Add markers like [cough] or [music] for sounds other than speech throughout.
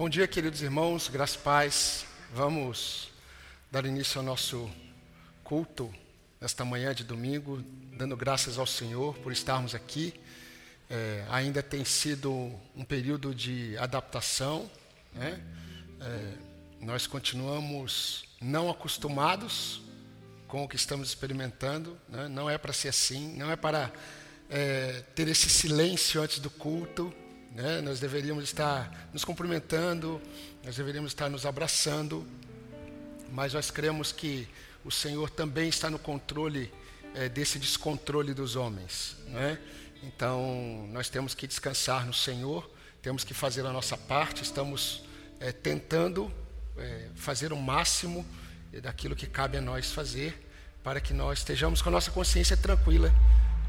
Bom dia, queridos irmãos, graças e paz. Vamos dar início ao nosso culto nesta manhã de domingo, dando graças ao Senhor por estarmos aqui. É, ainda tem sido um período de adaptação, né? É, nós continuamos não acostumados com o que estamos experimentando, né? não é para ser assim, não é para é, ter esse silêncio antes do culto, né? Nós deveríamos estar nos cumprimentando, nós deveríamos estar nos abraçando, mas nós cremos que o Senhor também está no controle é, desse descontrole dos homens. Né? Então, nós temos que descansar no Senhor, temos que fazer a nossa parte, estamos é, tentando é, fazer o máximo daquilo que cabe a nós fazer, para que nós estejamos com a nossa consciência tranquila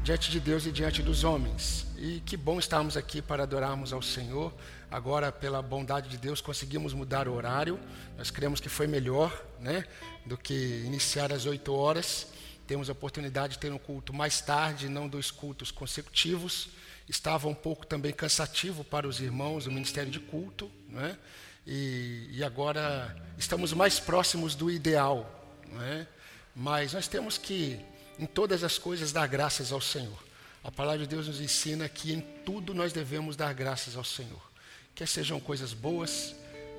diante de Deus e diante dos homens. E que bom estarmos aqui para adorarmos ao Senhor. Agora, pela bondade de Deus, conseguimos mudar o horário. Nós cremos que foi melhor né, do que iniciar às 8 horas. Temos a oportunidade de ter um culto mais tarde, não dois cultos consecutivos. Estava um pouco também cansativo para os irmãos, o ministério de culto. Né? E, e agora estamos mais próximos do ideal. Né? Mas nós temos que em todas as coisas dar graças ao Senhor. A palavra de Deus nos ensina que em tudo nós devemos dar graças ao Senhor. Quer sejam coisas boas,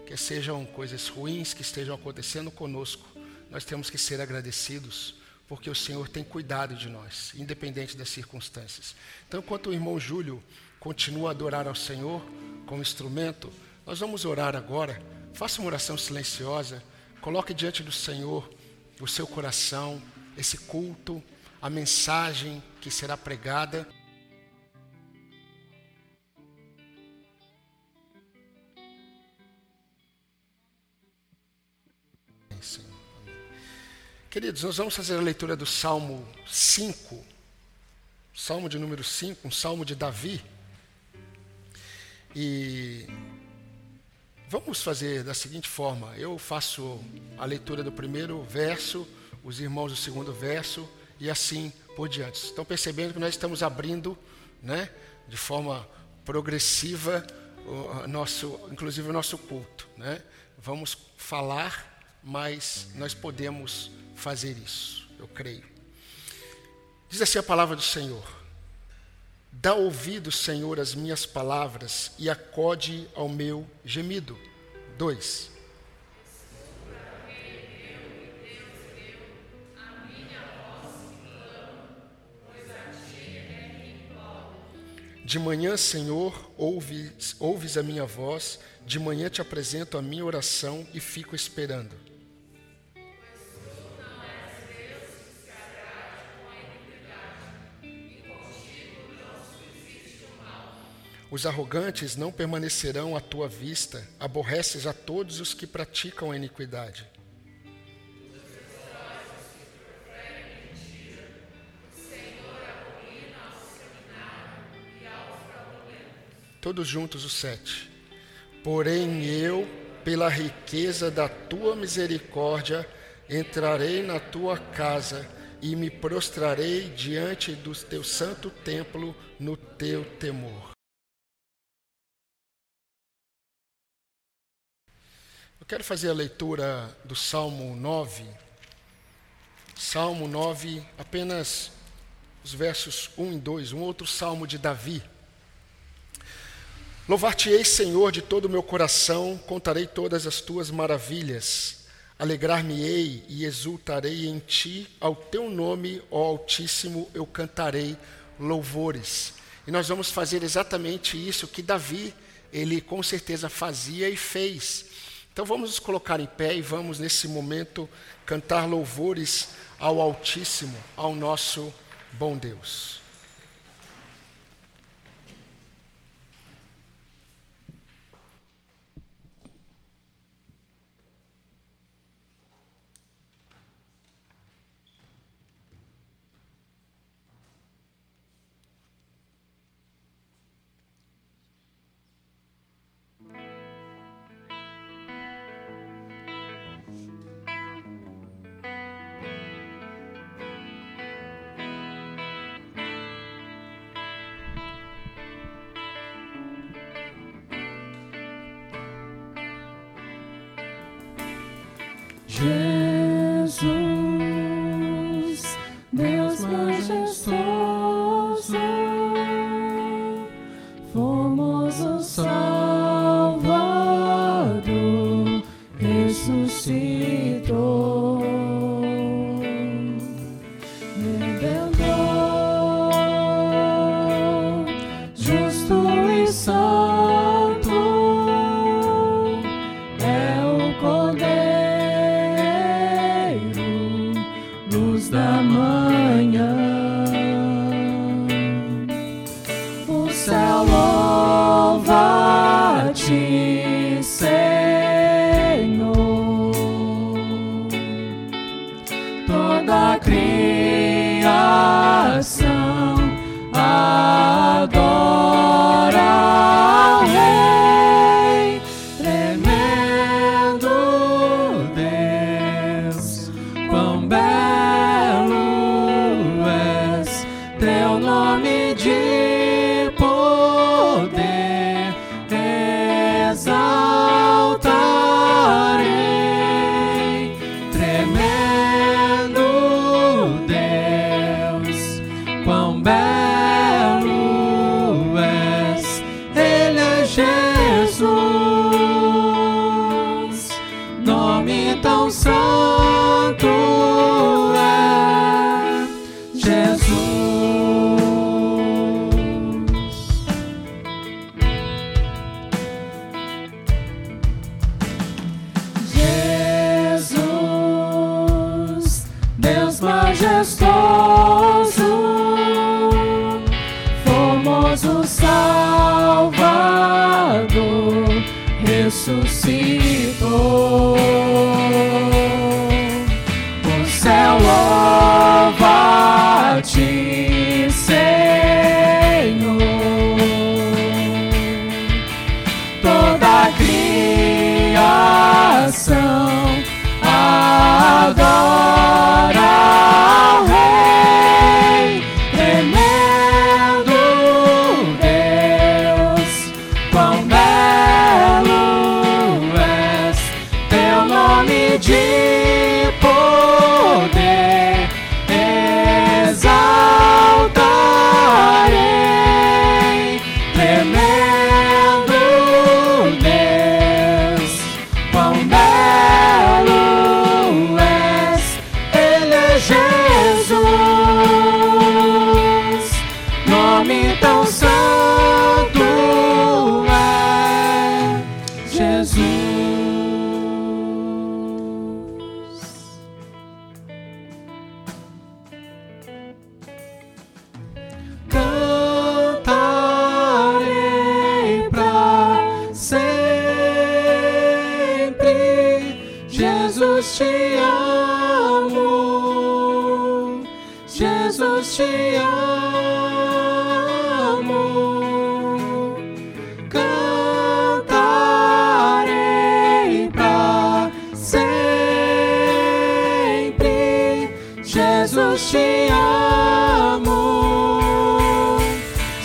quer sejam coisas ruins que estejam acontecendo conosco, nós temos que ser agradecidos, porque o Senhor tem cuidado de nós, independente das circunstâncias. Então, enquanto o irmão Júlio continua a adorar ao Senhor como instrumento, nós vamos orar agora. Faça uma oração silenciosa, coloque diante do Senhor o seu coração, esse culto, a mensagem que será pregada. Queridos, nós vamos fazer a leitura do Salmo 5, Salmo de número 5, um salmo de Davi. E vamos fazer da seguinte forma: eu faço a leitura do primeiro verso os irmãos do segundo verso e assim por diante. Estão percebendo que nós estamos abrindo, né, de forma progressiva, o nosso, inclusive o nosso culto, né? Vamos falar, mas nós podemos fazer isso, eu creio. Diz assim a palavra do Senhor: Dá ouvido, Senhor, às minhas palavras e acode ao meu gemido. 2. De manhã, Senhor, ouves, ouves a minha voz, de manhã te apresento a minha oração e fico esperando. Os arrogantes não permanecerão à tua vista, aborreces a todos os que praticam a iniquidade. Todos juntos os sete. Porém eu, pela riqueza da tua misericórdia, entrarei na tua casa e me prostrarei diante do teu santo templo no teu temor. Eu quero fazer a leitura do Salmo 9. Salmo 9, apenas os versos 1 e 2, um outro salmo de Davi. Louvar-te-ei, Senhor, de todo o meu coração, contarei todas as tuas maravilhas. Alegrar-me-ei e exultarei em ti, ao teu nome, ó Altíssimo, eu cantarei louvores. E nós vamos fazer exatamente isso que Davi, ele com certeza fazia e fez. Então vamos nos colocar em pé e vamos nesse momento cantar louvores ao Altíssimo, ao nosso bom Deus. sou. Jesus te amo.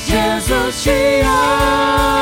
Jesus te amo.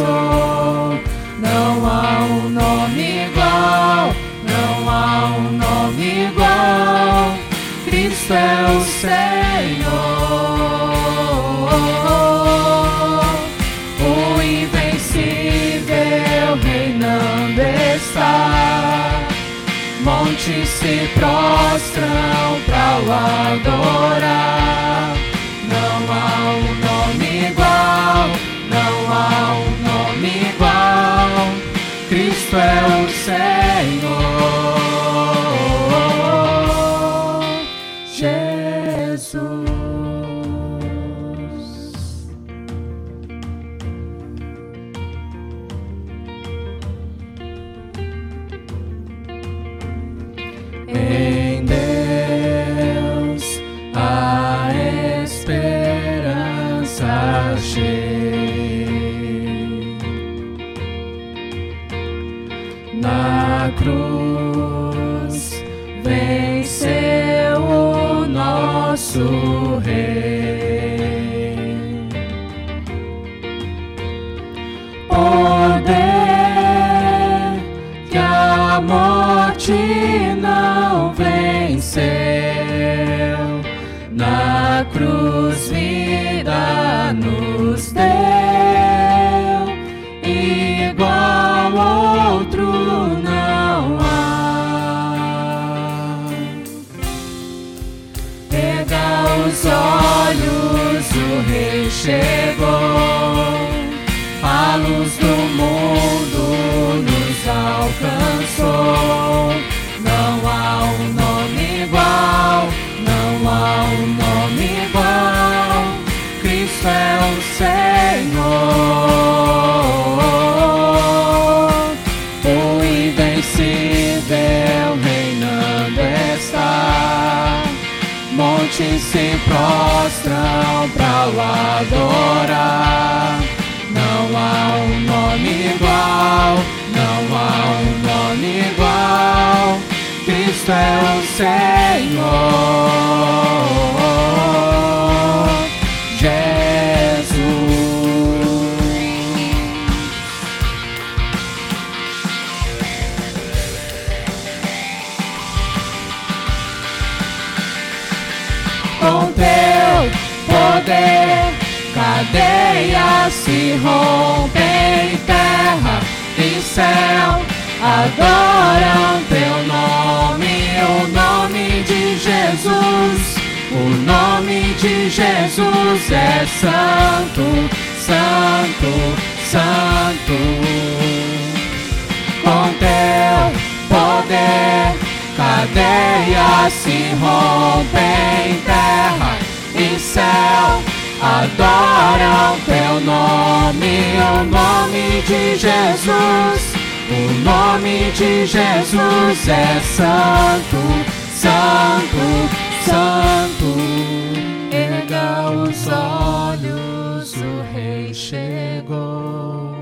sou. Não há um nome igual, não há um nome igual. Cristo é o Senhor. O invencível reinando está. Montes se prostram para o adorar. found se prostram para o adorar. Não há um nome igual, não há um nome igual. Cristo é o Senhor. Cadeias se rompem, terra e céu adoram teu nome, o nome de Jesus. O nome de Jesus é santo, santo, santo. Com teu poder, cadeias se rompem, terra e céu Adoram teu nome, o nome de Jesus. O nome de Jesus é santo, santo, santo. Erga os olhos, o Rei chegou.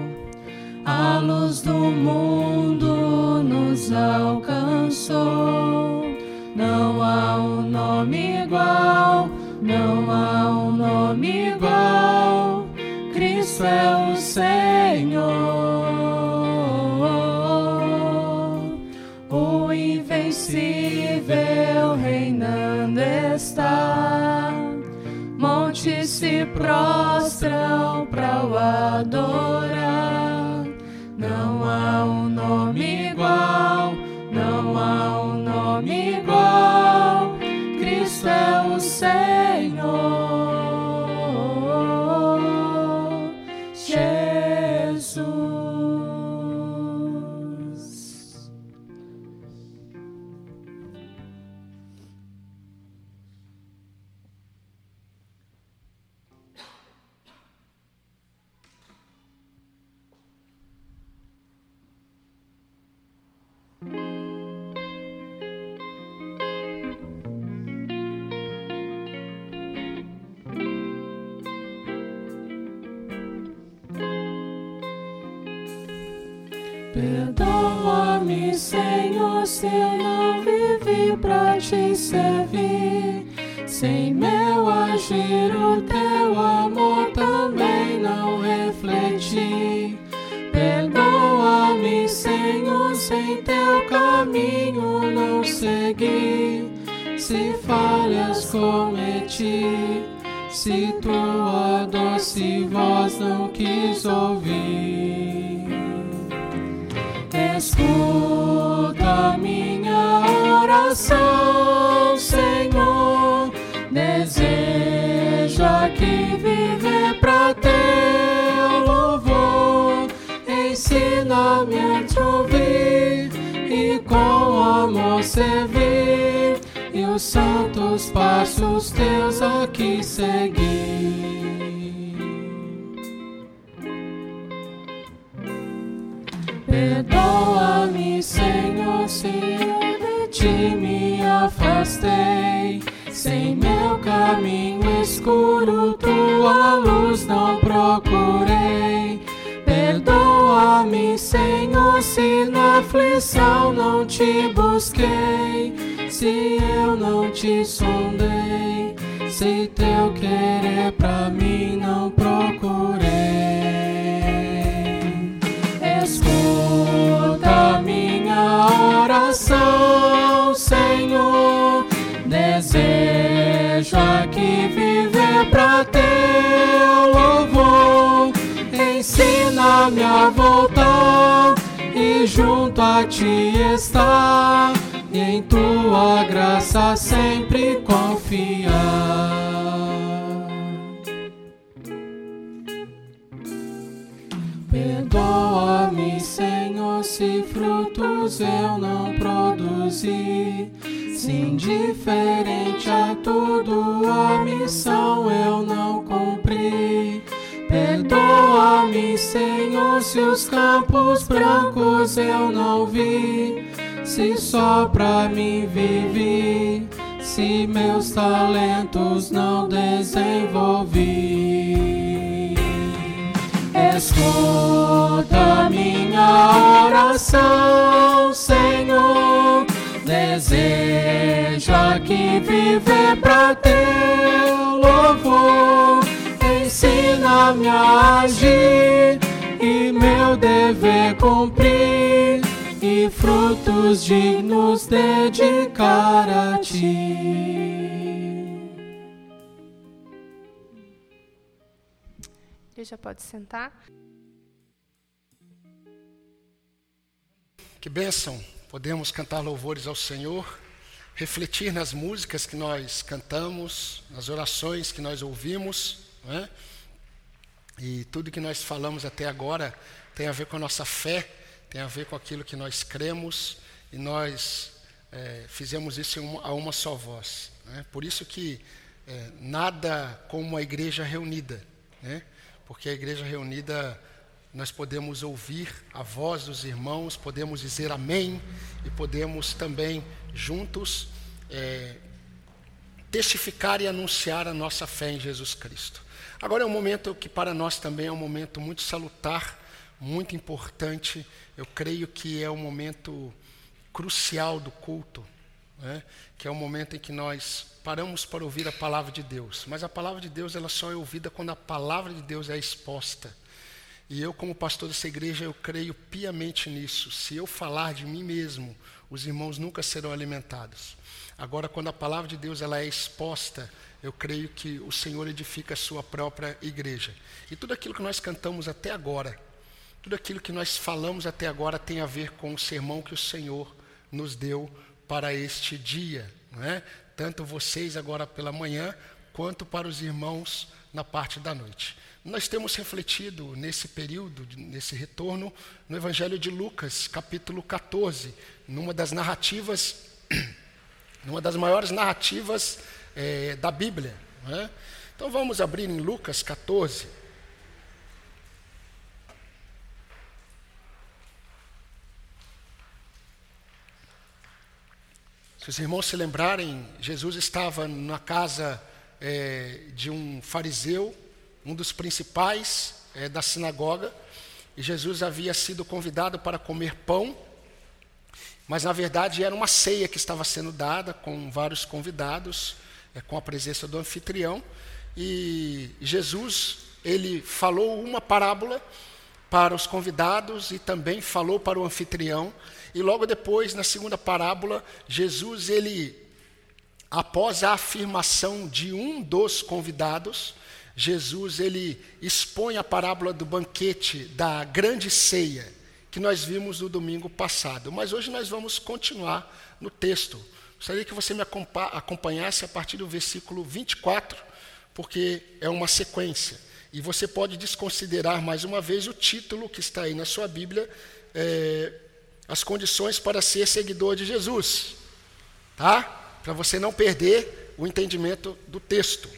A luz do mundo nos alcançou. Não há um nome igual não há um nome igual. Cristo é o Senhor. O invencível reinando está. Montes se prostram para o adorar. Não há um nome É o Senhor. Perdoa-me, Senhor, se eu não vivi pra te servir. Sem meu agir, o teu amor também não refleti. Perdoa-me, Senhor, sem teu caminho não segui. Se falhas cometi, se tua doce voz não quis ouvir. Escuta minha oração, Senhor. Desejo aqui viver pra teu louvor. Ensina-me a te ouvir e com amor servir. E os santos passos teus aqui seguir. Perdoa-me, Senhor, se eu de ti me afastei. Sem meu caminho escuro, tua luz não procurei. Perdoa-me, Senhor, se na aflição não te busquei. Se eu não te sondei, se teu querer pra mim não procurei. Minha oração, Senhor. Desejo aqui viver pra teu louvor. Ensina-me a voltar e junto a ti estar. E em tua graça sempre confiar. Perdoa-me, Senhor, se frutos eu não produzi. Se indiferente a tudo a missão eu não cumpri. Perdoa-me, Senhor, se os campos brancos eu não vi. Se só pra mim vivi, se meus talentos não desenvolvi. Escuta minha oração, Senhor. Desejo aqui viver pra teu louvor. Ensina-me a agir e meu dever cumprir. E frutos dignos dedicar a ti. Igreja pode sentar. Que bênção podemos cantar louvores ao Senhor, refletir nas músicas que nós cantamos, nas orações que nós ouvimos, não é? e tudo que nós falamos até agora tem a ver com a nossa fé, tem a ver com aquilo que nós cremos, e nós é, fizemos isso uma, a uma só voz. Né? Por isso que é, nada como uma igreja reunida. Né? Porque a igreja reunida nós podemos ouvir a voz dos irmãos, podemos dizer amém e podemos também juntos é, testificar e anunciar a nossa fé em Jesus Cristo. Agora é um momento que para nós também é um momento muito salutar, muito importante. Eu creio que é um momento crucial do culto, né? que é o momento em que nós paramos para ouvir a palavra de Deus. Mas a palavra de Deus ela só é ouvida quando a palavra de Deus é exposta. E eu, como pastor dessa igreja, eu creio piamente nisso. Se eu falar de mim mesmo, os irmãos nunca serão alimentados. Agora, quando a palavra de Deus ela é exposta, eu creio que o Senhor edifica a sua própria igreja. E tudo aquilo que nós cantamos até agora, tudo aquilo que nós falamos até agora tem a ver com o sermão que o Senhor nos deu para este dia, não é? Tanto vocês agora pela manhã, quanto para os irmãos na parte da noite. Nós temos refletido nesse período, nesse retorno, no Evangelho de Lucas, capítulo 14, numa das narrativas, [clears throat] numa das maiores narrativas é, da Bíblia. É? Então vamos abrir em Lucas 14. Se os irmãos se lembrarem, Jesus estava na casa é, de um fariseu, um dos principais é, da sinagoga, e Jesus havia sido convidado para comer pão mas na verdade era uma ceia que estava sendo dada com vários convidados, é, com a presença do anfitrião. E Jesus, ele falou uma parábola para os convidados e também falou para o anfitrião. E logo depois, na segunda parábola, Jesus, ele, após a afirmação de um dos convidados, Jesus ele expõe a parábola do banquete da grande ceia que nós vimos no domingo passado. Mas hoje nós vamos continuar no texto. Gostaria que você me acompanhasse a partir do versículo 24, porque é uma sequência. E você pode desconsiderar mais uma vez o título que está aí na sua Bíblia, é, As Condições para Ser Seguidor de Jesus. Tá? Para você não perder o entendimento do texto.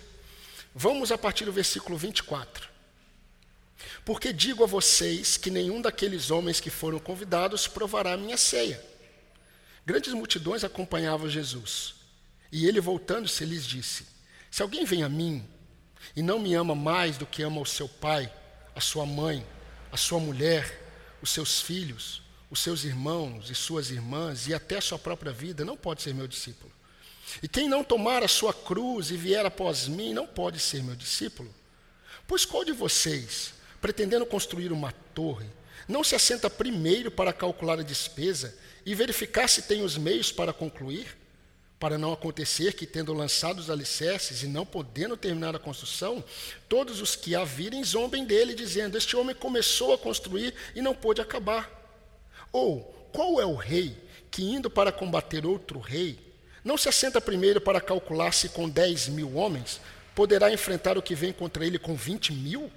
Vamos a partir do versículo 24. Porque digo a vocês que nenhum daqueles homens que foram convidados provará a minha ceia. Grandes multidões acompanhavam Jesus. E ele, voltando-se, lhes disse: Se alguém vem a mim e não me ama mais do que ama o seu pai, a sua mãe, a sua mulher, os seus filhos, os seus irmãos e suas irmãs e até a sua própria vida, não pode ser meu discípulo. E quem não tomar a sua cruz e vier após mim, não pode ser meu discípulo. Pois qual de vocês, pretendendo construir uma torre, não se assenta primeiro para calcular a despesa e verificar se tem os meios para concluir? Para não acontecer que, tendo lançado os alicerces e não podendo terminar a construção, todos os que a virem zombem dele, dizendo: Este homem começou a construir e não pôde acabar. Ou, qual é o rei que, indo para combater outro rei, não se assenta primeiro para calcular se com dez mil homens poderá enfrentar o que vem contra ele com vinte mil?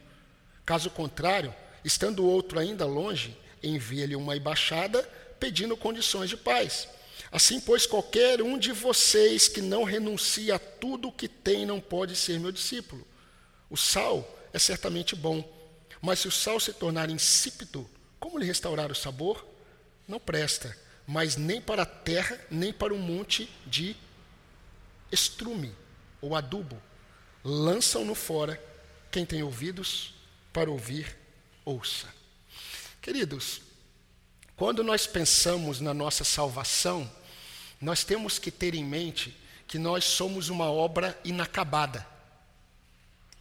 Caso contrário, estando o outro ainda longe, envia-lhe uma embaixada pedindo condições de paz. Assim, pois, qualquer um de vocês que não renuncia a tudo o que tem não pode ser meu discípulo. O sal é certamente bom, mas se o sal se tornar insípido, como lhe restaurar o sabor? Não presta, mas nem para a terra, nem para o monte de estrume ou adubo. Lançam-no fora. Quem tem ouvidos, para ouvir, ouça. Queridos, quando nós pensamos na nossa salvação, nós temos que ter em mente que nós somos uma obra inacabada.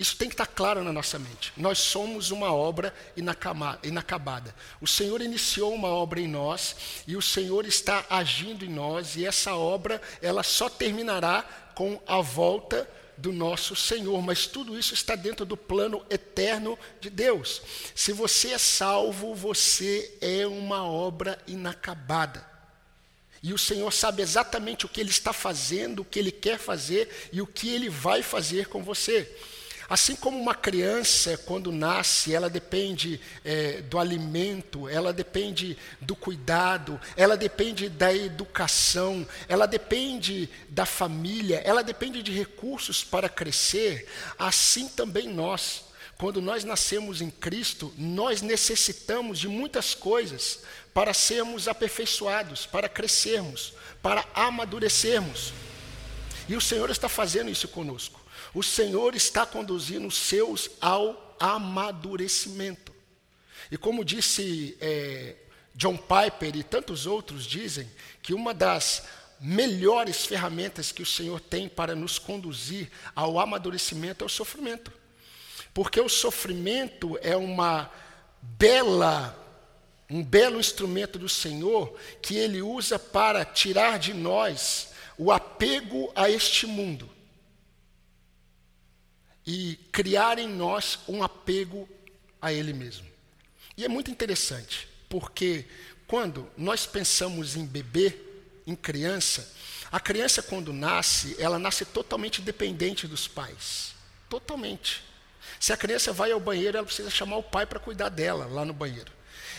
Isso tem que estar claro na nossa mente. Nós somos uma obra inacabada. O Senhor iniciou uma obra em nós e o Senhor está agindo em nós e essa obra ela só terminará com a volta do nosso Senhor, mas tudo isso está dentro do plano eterno de Deus. Se você é salvo, você é uma obra inacabada. E o Senhor sabe exatamente o que Ele está fazendo, o que Ele quer fazer e o que Ele vai fazer com você. Assim como uma criança, quando nasce, ela depende é, do alimento, ela depende do cuidado, ela depende da educação, ela depende da família, ela depende de recursos para crescer, assim também nós. quando nós nascemos em Cristo, nós necessitamos de muitas coisas para sermos aperfeiçoados, para crescermos, para amadurecermos. E o Senhor está fazendo isso conosco. O Senhor está conduzindo os seus ao amadurecimento. E como disse é, John Piper e tantos outros dizem, que uma das melhores ferramentas que o Senhor tem para nos conduzir ao amadurecimento é o sofrimento. Porque o sofrimento é uma bela um belo instrumento do Senhor que ele usa para tirar de nós o apego a este mundo e criar em nós um apego a ele mesmo. E é muito interessante, porque quando nós pensamos em bebê, em criança, a criança quando nasce, ela nasce totalmente dependente dos pais. Totalmente. Se a criança vai ao banheiro, ela precisa chamar o pai para cuidar dela lá no banheiro.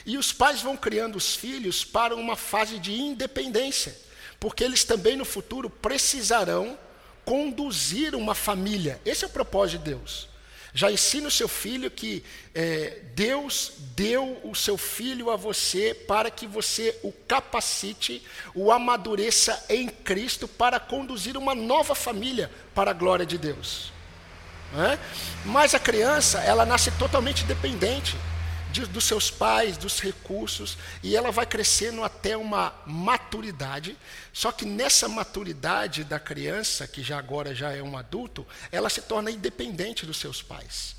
E os pais vão criando os filhos para uma fase de independência, porque eles também no futuro precisarão conduzir uma família. Esse é o propósito de Deus. Já ensina o seu filho que é, Deus deu o seu filho a você para que você o capacite, o amadureça em Cristo para conduzir uma nova família para a glória de Deus. É? Mas a criança, ela nasce totalmente dependente de, dos seus pais, dos recursos, e ela vai crescendo até uma maturidade. Só que nessa maturidade da criança, que já agora já é um adulto, ela se torna independente dos seus pais.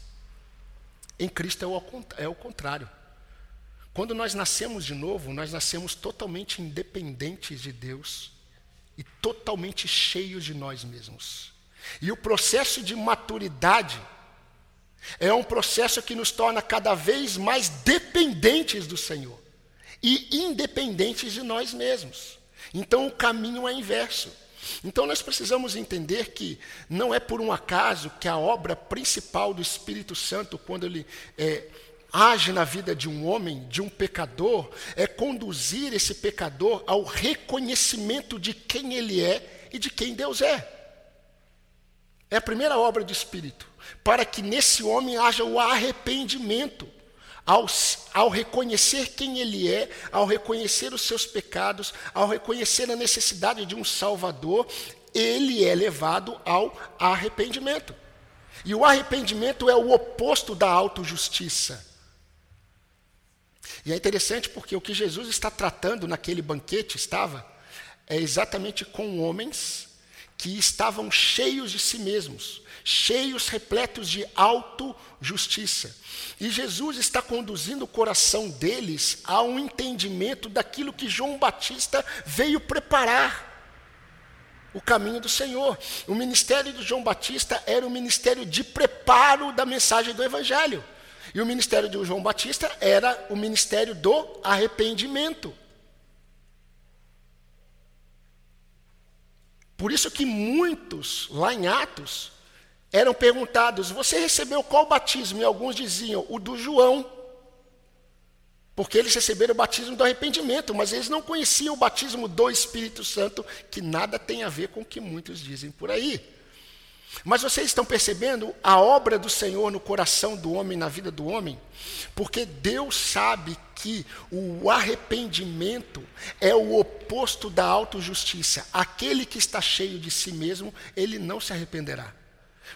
Em Cristo é o, é o contrário. Quando nós nascemos de novo, nós nascemos totalmente independentes de Deus e totalmente cheios de nós mesmos. E o processo de maturidade é um processo que nos torna cada vez mais dependentes do Senhor e independentes de nós mesmos. Então o caminho é inverso. Então nós precisamos entender que não é por um acaso que a obra principal do Espírito Santo, quando ele é, age na vida de um homem, de um pecador, é conduzir esse pecador ao reconhecimento de quem ele é e de quem Deus é. É a primeira obra do Espírito para que nesse homem haja o arrependimento. Ao, ao, reconhecer quem ele é, ao reconhecer os seus pecados, ao reconhecer a necessidade de um Salvador, ele é levado ao arrependimento. E o arrependimento é o oposto da autojustiça. E é interessante porque o que Jesus está tratando naquele banquete estava é exatamente com homens que estavam cheios de si mesmos, cheios, repletos de auto-justiça. E Jesus está conduzindo o coração deles a um entendimento daquilo que João Batista veio preparar o caminho do Senhor. O ministério de João Batista era o ministério de preparo da mensagem do Evangelho. E o ministério de João Batista era o ministério do arrependimento. Por isso que muitos, lá em Atos, eram perguntados: Você recebeu qual batismo? E alguns diziam: O do João. Porque eles receberam o batismo do arrependimento, mas eles não conheciam o batismo do Espírito Santo, que nada tem a ver com o que muitos dizem por aí. Mas vocês estão percebendo a obra do Senhor no coração do homem, na vida do homem? Porque Deus sabe que o arrependimento é o oposto da autojustiça. Aquele que está cheio de si mesmo, ele não se arrependerá.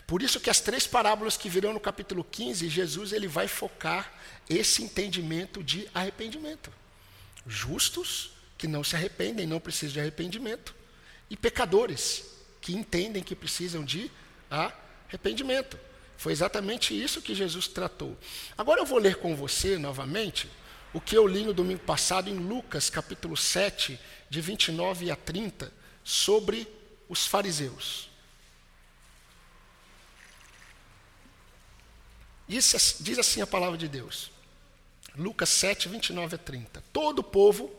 Por isso que as três parábolas que virão no capítulo 15, Jesus ele vai focar esse entendimento de arrependimento. Justos que não se arrependem, não precisam de arrependimento, e pecadores que entendem que precisam de arrependimento. Foi exatamente isso que Jesus tratou. Agora eu vou ler com você novamente o que eu li no domingo passado em Lucas, capítulo 7, de 29 a 30, sobre os fariseus. Isso, diz assim a palavra de Deus. Lucas 7, 29 a 30. Todo o povo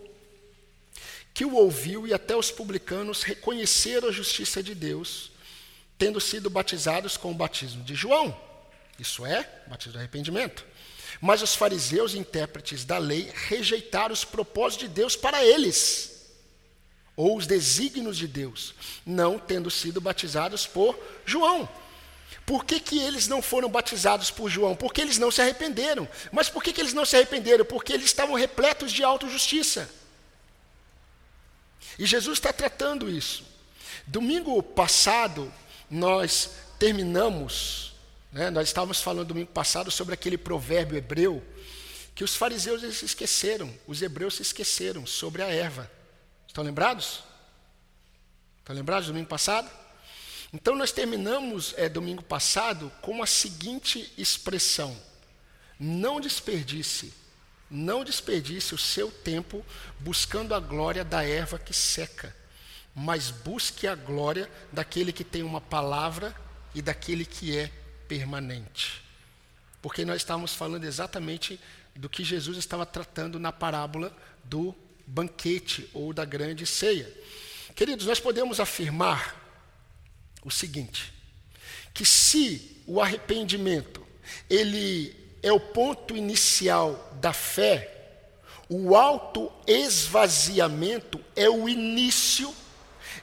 que o ouviu e até os publicanos reconheceram a justiça de Deus, tendo sido batizados com o batismo de João. Isso é, batismo de arrependimento. Mas os fariseus, intérpretes da lei, rejeitaram os propósitos de Deus para eles, ou os desígnios de Deus, não tendo sido batizados por João. Por que, que eles não foram batizados por João? Porque eles não se arrependeram. Mas por que, que eles não se arrependeram? Porque eles estavam repletos de autojustiça. E Jesus está tratando isso. Domingo passado, nós terminamos, né, nós estávamos falando domingo passado sobre aquele provérbio hebreu, que os fariseus se esqueceram, os hebreus se esqueceram sobre a erva. Estão lembrados? Estão lembrados do domingo passado? Então nós terminamos é, domingo passado com a seguinte expressão: não desperdice, não desperdice o seu tempo buscando a glória da erva que seca, mas busque a glória daquele que tem uma palavra e daquele que é permanente. Porque nós estávamos falando exatamente do que Jesus estava tratando na parábola do banquete ou da grande ceia. Queridos, nós podemos afirmar o seguinte, que se o arrependimento ele é o ponto inicial da fé, o autoesvaziamento é o início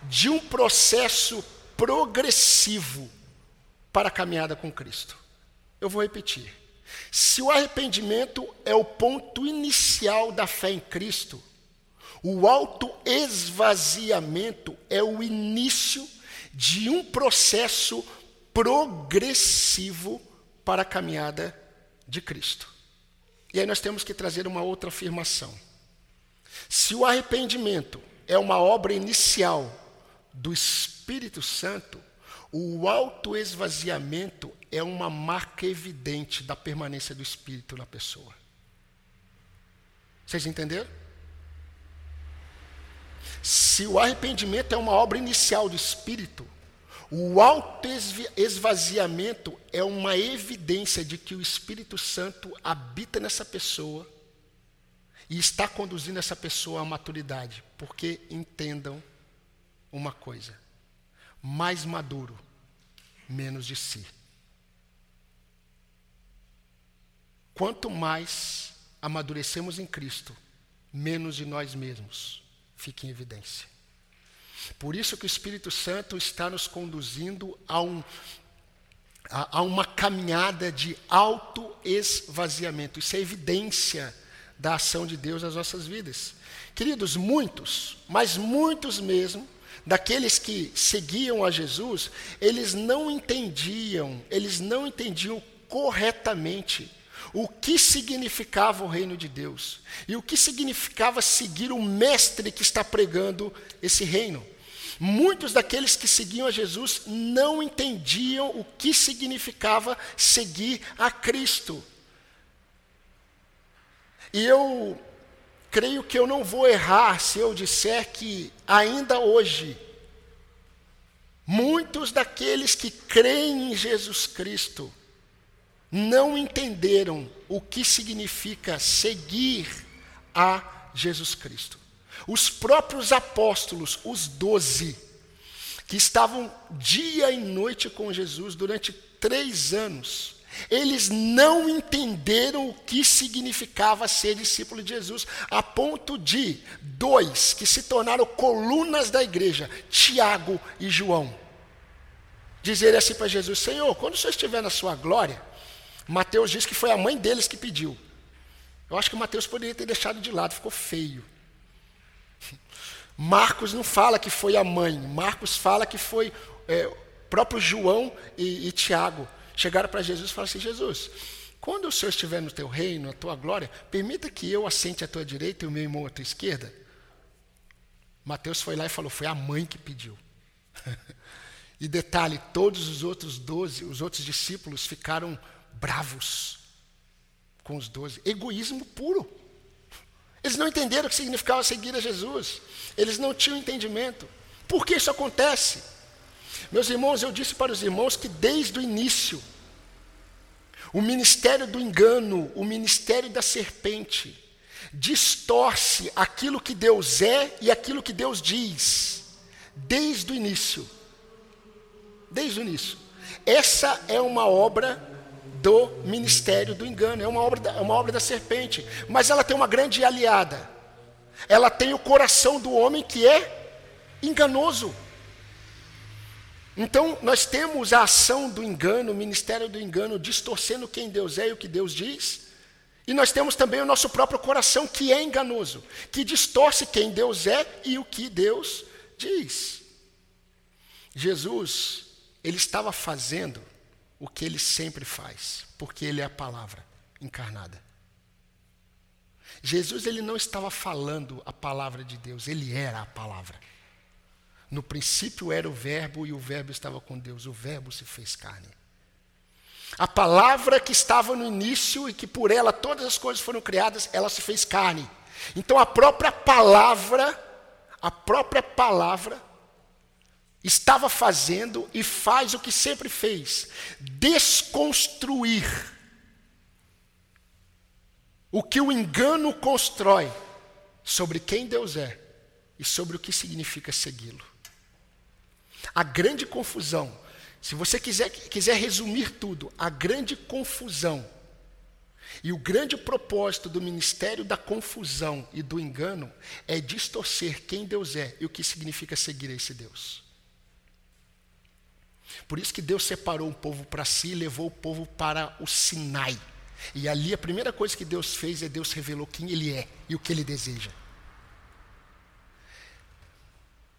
de um processo progressivo para a caminhada com Cristo. Eu vou repetir. Se o arrependimento é o ponto inicial da fé em Cristo, o autoesvaziamento é o início de um processo progressivo para a caminhada de Cristo. E aí nós temos que trazer uma outra afirmação. Se o arrependimento é uma obra inicial do Espírito Santo, o autoesvaziamento é uma marca evidente da permanência do Espírito na pessoa. Vocês entenderam? Se o arrependimento é uma obra inicial do Espírito, o autoesvaziamento é uma evidência de que o Espírito Santo habita nessa pessoa e está conduzindo essa pessoa à maturidade. Porque entendam uma coisa: mais maduro, menos de si. Quanto mais amadurecemos em Cristo, menos de nós mesmos fica em evidência. Por isso que o Espírito Santo está nos conduzindo a, um, a, a uma caminhada de auto-esvaziamento. Isso é evidência da ação de Deus nas nossas vidas. Queridos, muitos, mas muitos mesmo, daqueles que seguiam a Jesus, eles não entendiam, eles não entendiam corretamente o que significava o reino de Deus e o que significava seguir o mestre que está pregando esse reino. Muitos daqueles que seguiam a Jesus não entendiam o que significava seguir a Cristo. E eu creio que eu não vou errar se eu disser que ainda hoje, muitos daqueles que creem em Jesus Cristo não entenderam o que significa seguir a Jesus Cristo. Os próprios apóstolos, os doze, que estavam dia e noite com Jesus durante três anos, eles não entenderam o que significava ser discípulo de Jesus, a ponto de dois que se tornaram colunas da igreja, Tiago e João, dizerem assim para Jesus: Senhor, quando o Senhor estiver na sua glória, Mateus diz que foi a mãe deles que pediu. Eu acho que Mateus poderia ter deixado de lado, ficou feio. [laughs] Marcos não fala que foi a mãe, Marcos fala que foi é, próprio João e, e Tiago. Chegaram para Jesus e falaram assim: Jesus, quando o Senhor estiver no teu reino, na tua glória, permita que eu assente à tua direita e o meu irmão à tua esquerda. Mateus foi lá e falou: foi a mãe que pediu. [laughs] e detalhe: todos os outros doze, os outros discípulos ficaram bravos com os doze. Egoísmo puro. Eles não entenderam o que significava seguir a Jesus. Eles não tinham entendimento. Por que isso acontece? Meus irmãos, eu disse para os irmãos que desde o início, o ministério do engano, o ministério da serpente, distorce aquilo que Deus é e aquilo que Deus diz, desde o início. Desde o início. Essa é uma obra do ministério do engano. É uma obra da, é uma obra da serpente. Mas ela tem uma grande aliada. Ela tem o coração do homem que é enganoso. Então, nós temos a ação do engano, o ministério do engano, distorcendo quem Deus é e o que Deus diz. E nós temos também o nosso próprio coração, que é enganoso, que distorce quem Deus é e o que Deus diz. Jesus, ele estava fazendo o que ele sempre faz, porque ele é a palavra encarnada. Jesus ele não estava falando a palavra de Deus, ele era a palavra. No princípio era o Verbo e o Verbo estava com Deus, o Verbo se fez carne. A palavra que estava no início e que por ela todas as coisas foram criadas, ela se fez carne. Então a própria palavra, a própria palavra, estava fazendo e faz o que sempre fez: desconstruir o que o engano constrói sobre quem Deus é e sobre o que significa segui-lo. A grande confusão, se você quiser, quiser resumir tudo, a grande confusão e o grande propósito do ministério da confusão e do engano é distorcer quem Deus é e o que significa seguir esse Deus. Por isso que Deus separou um povo para si e levou o povo para o Sinai. E ali a primeira coisa que Deus fez é Deus revelou quem Ele é e o que Ele deseja.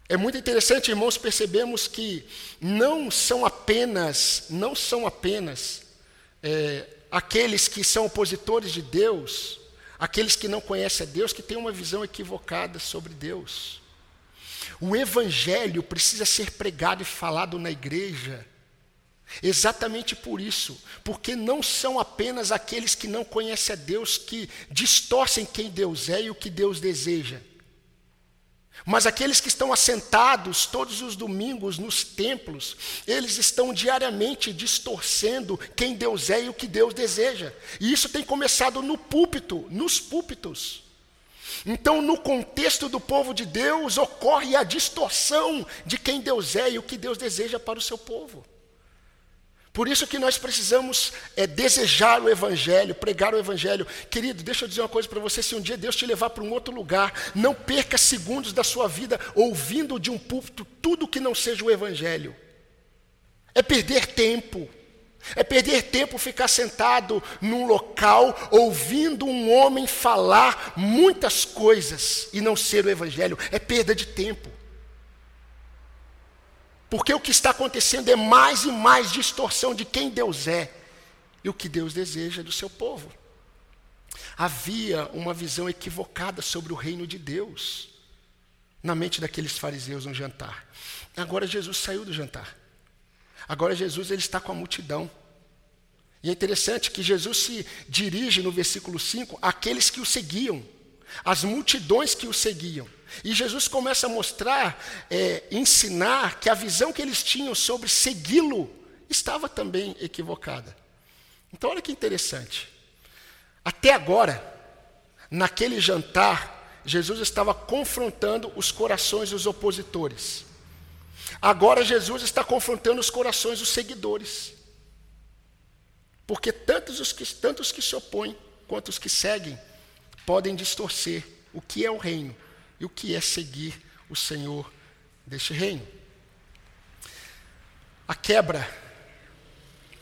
É muito interessante, irmãos, percebemos que não são apenas, não são apenas é, aqueles que são opositores de Deus, aqueles que não conhecem a Deus, que têm uma visão equivocada sobre Deus. O Evangelho precisa ser pregado e falado na igreja, exatamente por isso, porque não são apenas aqueles que não conhecem a Deus que distorcem quem Deus é e o que Deus deseja. Mas aqueles que estão assentados todos os domingos nos templos, eles estão diariamente distorcendo quem Deus é e o que Deus deseja. E isso tem começado no púlpito, nos púlpitos. Então, no contexto do povo de Deus, ocorre a distorção de quem Deus é e o que Deus deseja para o seu povo. Por isso que nós precisamos é, desejar o Evangelho, pregar o Evangelho. Querido, deixa eu dizer uma coisa para você: se um dia Deus te levar para um outro lugar, não perca segundos da sua vida ouvindo de um púlpito tudo que não seja o Evangelho. É perder tempo. É perder tempo ficar sentado num local ouvindo um homem falar muitas coisas e não ser o Evangelho. É perda de tempo. Porque o que está acontecendo é mais e mais distorção de quem Deus é e o que Deus deseja do seu povo. Havia uma visão equivocada sobre o reino de Deus na mente daqueles fariseus no jantar. Agora Jesus saiu do jantar. Agora Jesus ele está com a multidão. E é interessante que Jesus se dirige no versículo 5 àqueles que o seguiam, às multidões que o seguiam. E Jesus começa a mostrar, é, ensinar que a visão que eles tinham sobre segui-lo estava também equivocada. Então, olha que interessante. Até agora, naquele jantar, Jesus estava confrontando os corações dos opositores. Agora, Jesus está confrontando os corações dos seguidores. Porque tantos os que, que se opõem quanto os que seguem podem distorcer o que é o reino e o que é seguir o Senhor deste reino. A quebra,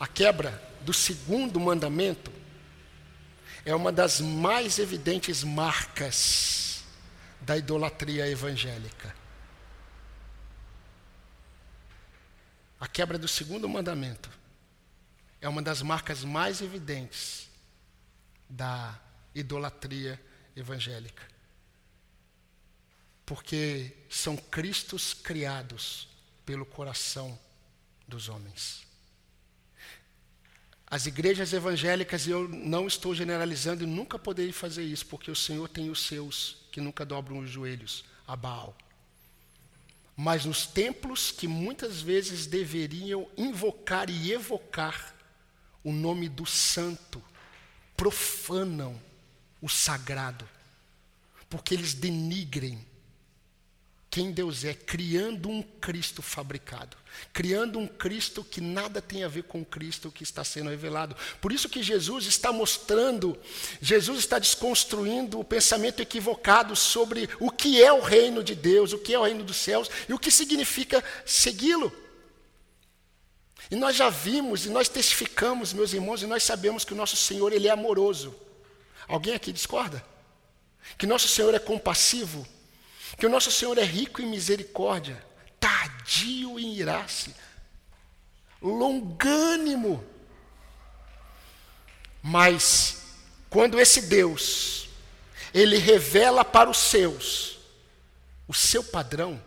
a quebra do segundo mandamento é uma das mais evidentes marcas da idolatria evangélica. A quebra do segundo mandamento é uma das marcas mais evidentes da idolatria evangélica porque são cristos criados pelo coração dos homens. As igrejas evangélicas, eu não estou generalizando e nunca poderei fazer isso, porque o Senhor tem os seus que nunca dobram os joelhos a Baal. Mas nos templos que muitas vezes deveriam invocar e evocar o nome do santo, profanam o sagrado, porque eles denigrem quem Deus é, criando um Cristo fabricado, criando um Cristo que nada tem a ver com o Cristo que está sendo revelado. Por isso que Jesus está mostrando, Jesus está desconstruindo o pensamento equivocado sobre o que é o reino de Deus, o que é o reino dos céus e o que significa segui-lo. E nós já vimos e nós testificamos, meus irmãos, e nós sabemos que o nosso Senhor ele é amoroso. Alguém aqui discorda? Que nosso Senhor é compassivo, que o nosso Senhor é rico em misericórdia, tardio em irar-se, longânimo. Mas quando esse Deus ele revela para os seus o seu padrão,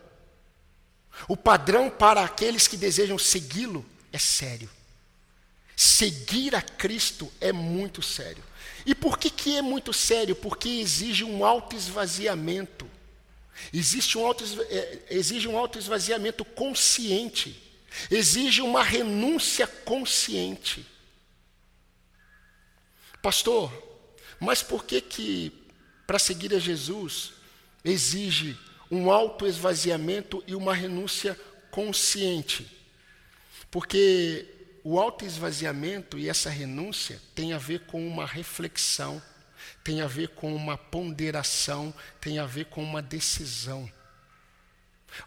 o padrão para aqueles que desejam segui-lo é sério. Seguir a Cristo é muito sério. E por que, que é muito sério? Porque exige um autoesvaziamento. Existe um auto, é, exige um autoesvaziamento consciente. Exige uma renúncia consciente. Pastor, mas por que que para seguir a Jesus exige um autoesvaziamento e uma renúncia consciente? Porque o autoesvaziamento e essa renúncia tem a ver com uma reflexão, tem a ver com uma ponderação, tem a ver com uma decisão.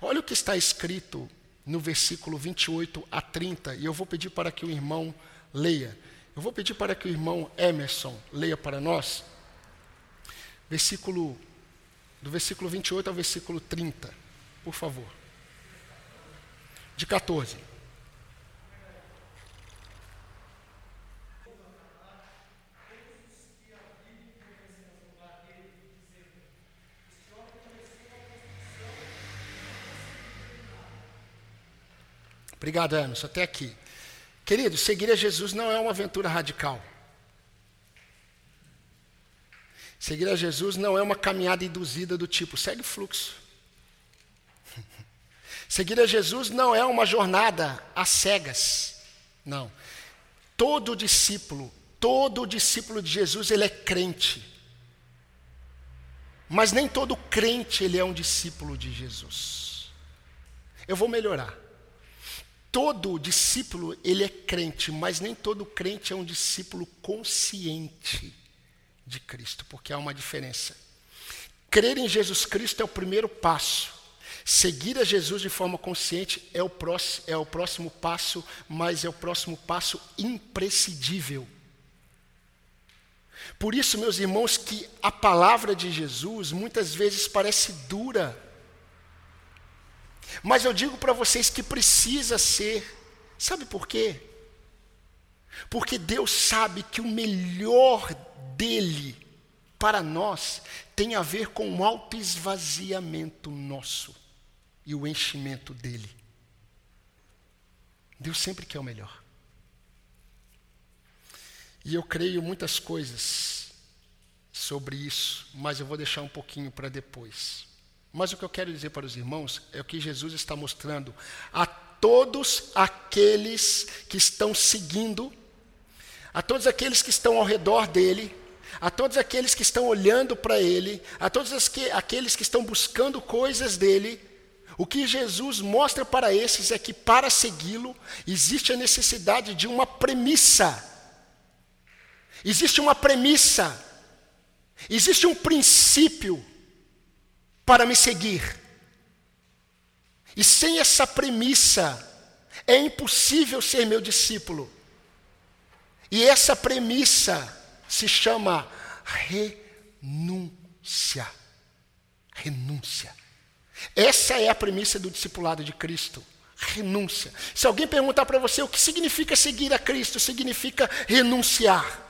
Olha o que está escrito no versículo 28 a 30, e eu vou pedir para que o irmão leia. Eu vou pedir para que o irmão Emerson leia para nós. Versículo do versículo 28 ao versículo 30, por favor. De 14. Obrigado, Emerson. Até aqui. Querido, seguir a Jesus não é uma aventura radical. Seguir a Jesus não é uma caminhada induzida do tipo, segue o fluxo. [laughs] Seguir a Jesus não é uma jornada às cegas. Não. Todo discípulo, todo discípulo de Jesus, ele é crente. Mas nem todo crente ele é um discípulo de Jesus. Eu vou melhorar todo discípulo ele é crente, mas nem todo crente é um discípulo consciente de Cristo, porque há uma diferença. Crer em Jesus Cristo é o primeiro passo. Seguir a Jesus de forma consciente é o, próximo, é o próximo passo, mas é o próximo passo imprescindível. Por isso, meus irmãos, que a palavra de Jesus muitas vezes parece dura mas eu digo para vocês que precisa ser. Sabe por quê? Porque Deus sabe que o melhor dele para nós tem a ver com o autoesvaziamento nosso e o enchimento dele. Deus sempre quer o melhor. E eu creio muitas coisas sobre isso, mas eu vou deixar um pouquinho para depois. Mas o que eu quero dizer para os irmãos é o que Jesus está mostrando a todos aqueles que estão seguindo, a todos aqueles que estão ao redor dele, a todos aqueles que estão olhando para ele, a todos aqueles que estão buscando coisas dele. O que Jesus mostra para esses é que para segui-lo existe a necessidade de uma premissa. Existe uma premissa. Existe um princípio para me seguir. E sem essa premissa, é impossível ser meu discípulo. E essa premissa se chama renúncia. Renúncia. Essa é a premissa do discipulado de Cristo. Renúncia. Se alguém perguntar para você o que significa seguir a Cristo, significa renunciar.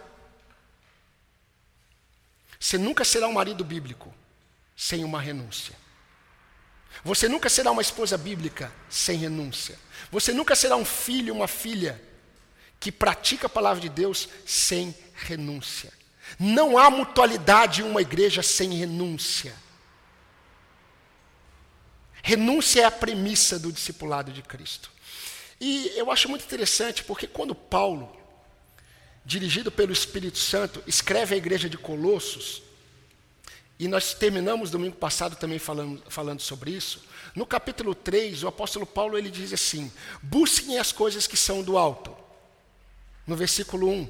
Você nunca será um marido bíblico sem uma renúncia. Você nunca será uma esposa bíblica sem renúncia. Você nunca será um filho, uma filha que pratica a palavra de Deus sem renúncia. Não há mutualidade em uma igreja sem renúncia. Renúncia é a premissa do discipulado de Cristo. E eu acho muito interessante porque quando Paulo, dirigido pelo Espírito Santo, escreve à igreja de Colossos, e nós terminamos domingo passado também falando, falando sobre isso. No capítulo 3, o apóstolo Paulo ele diz assim: busquem as coisas que são do alto. No versículo 1.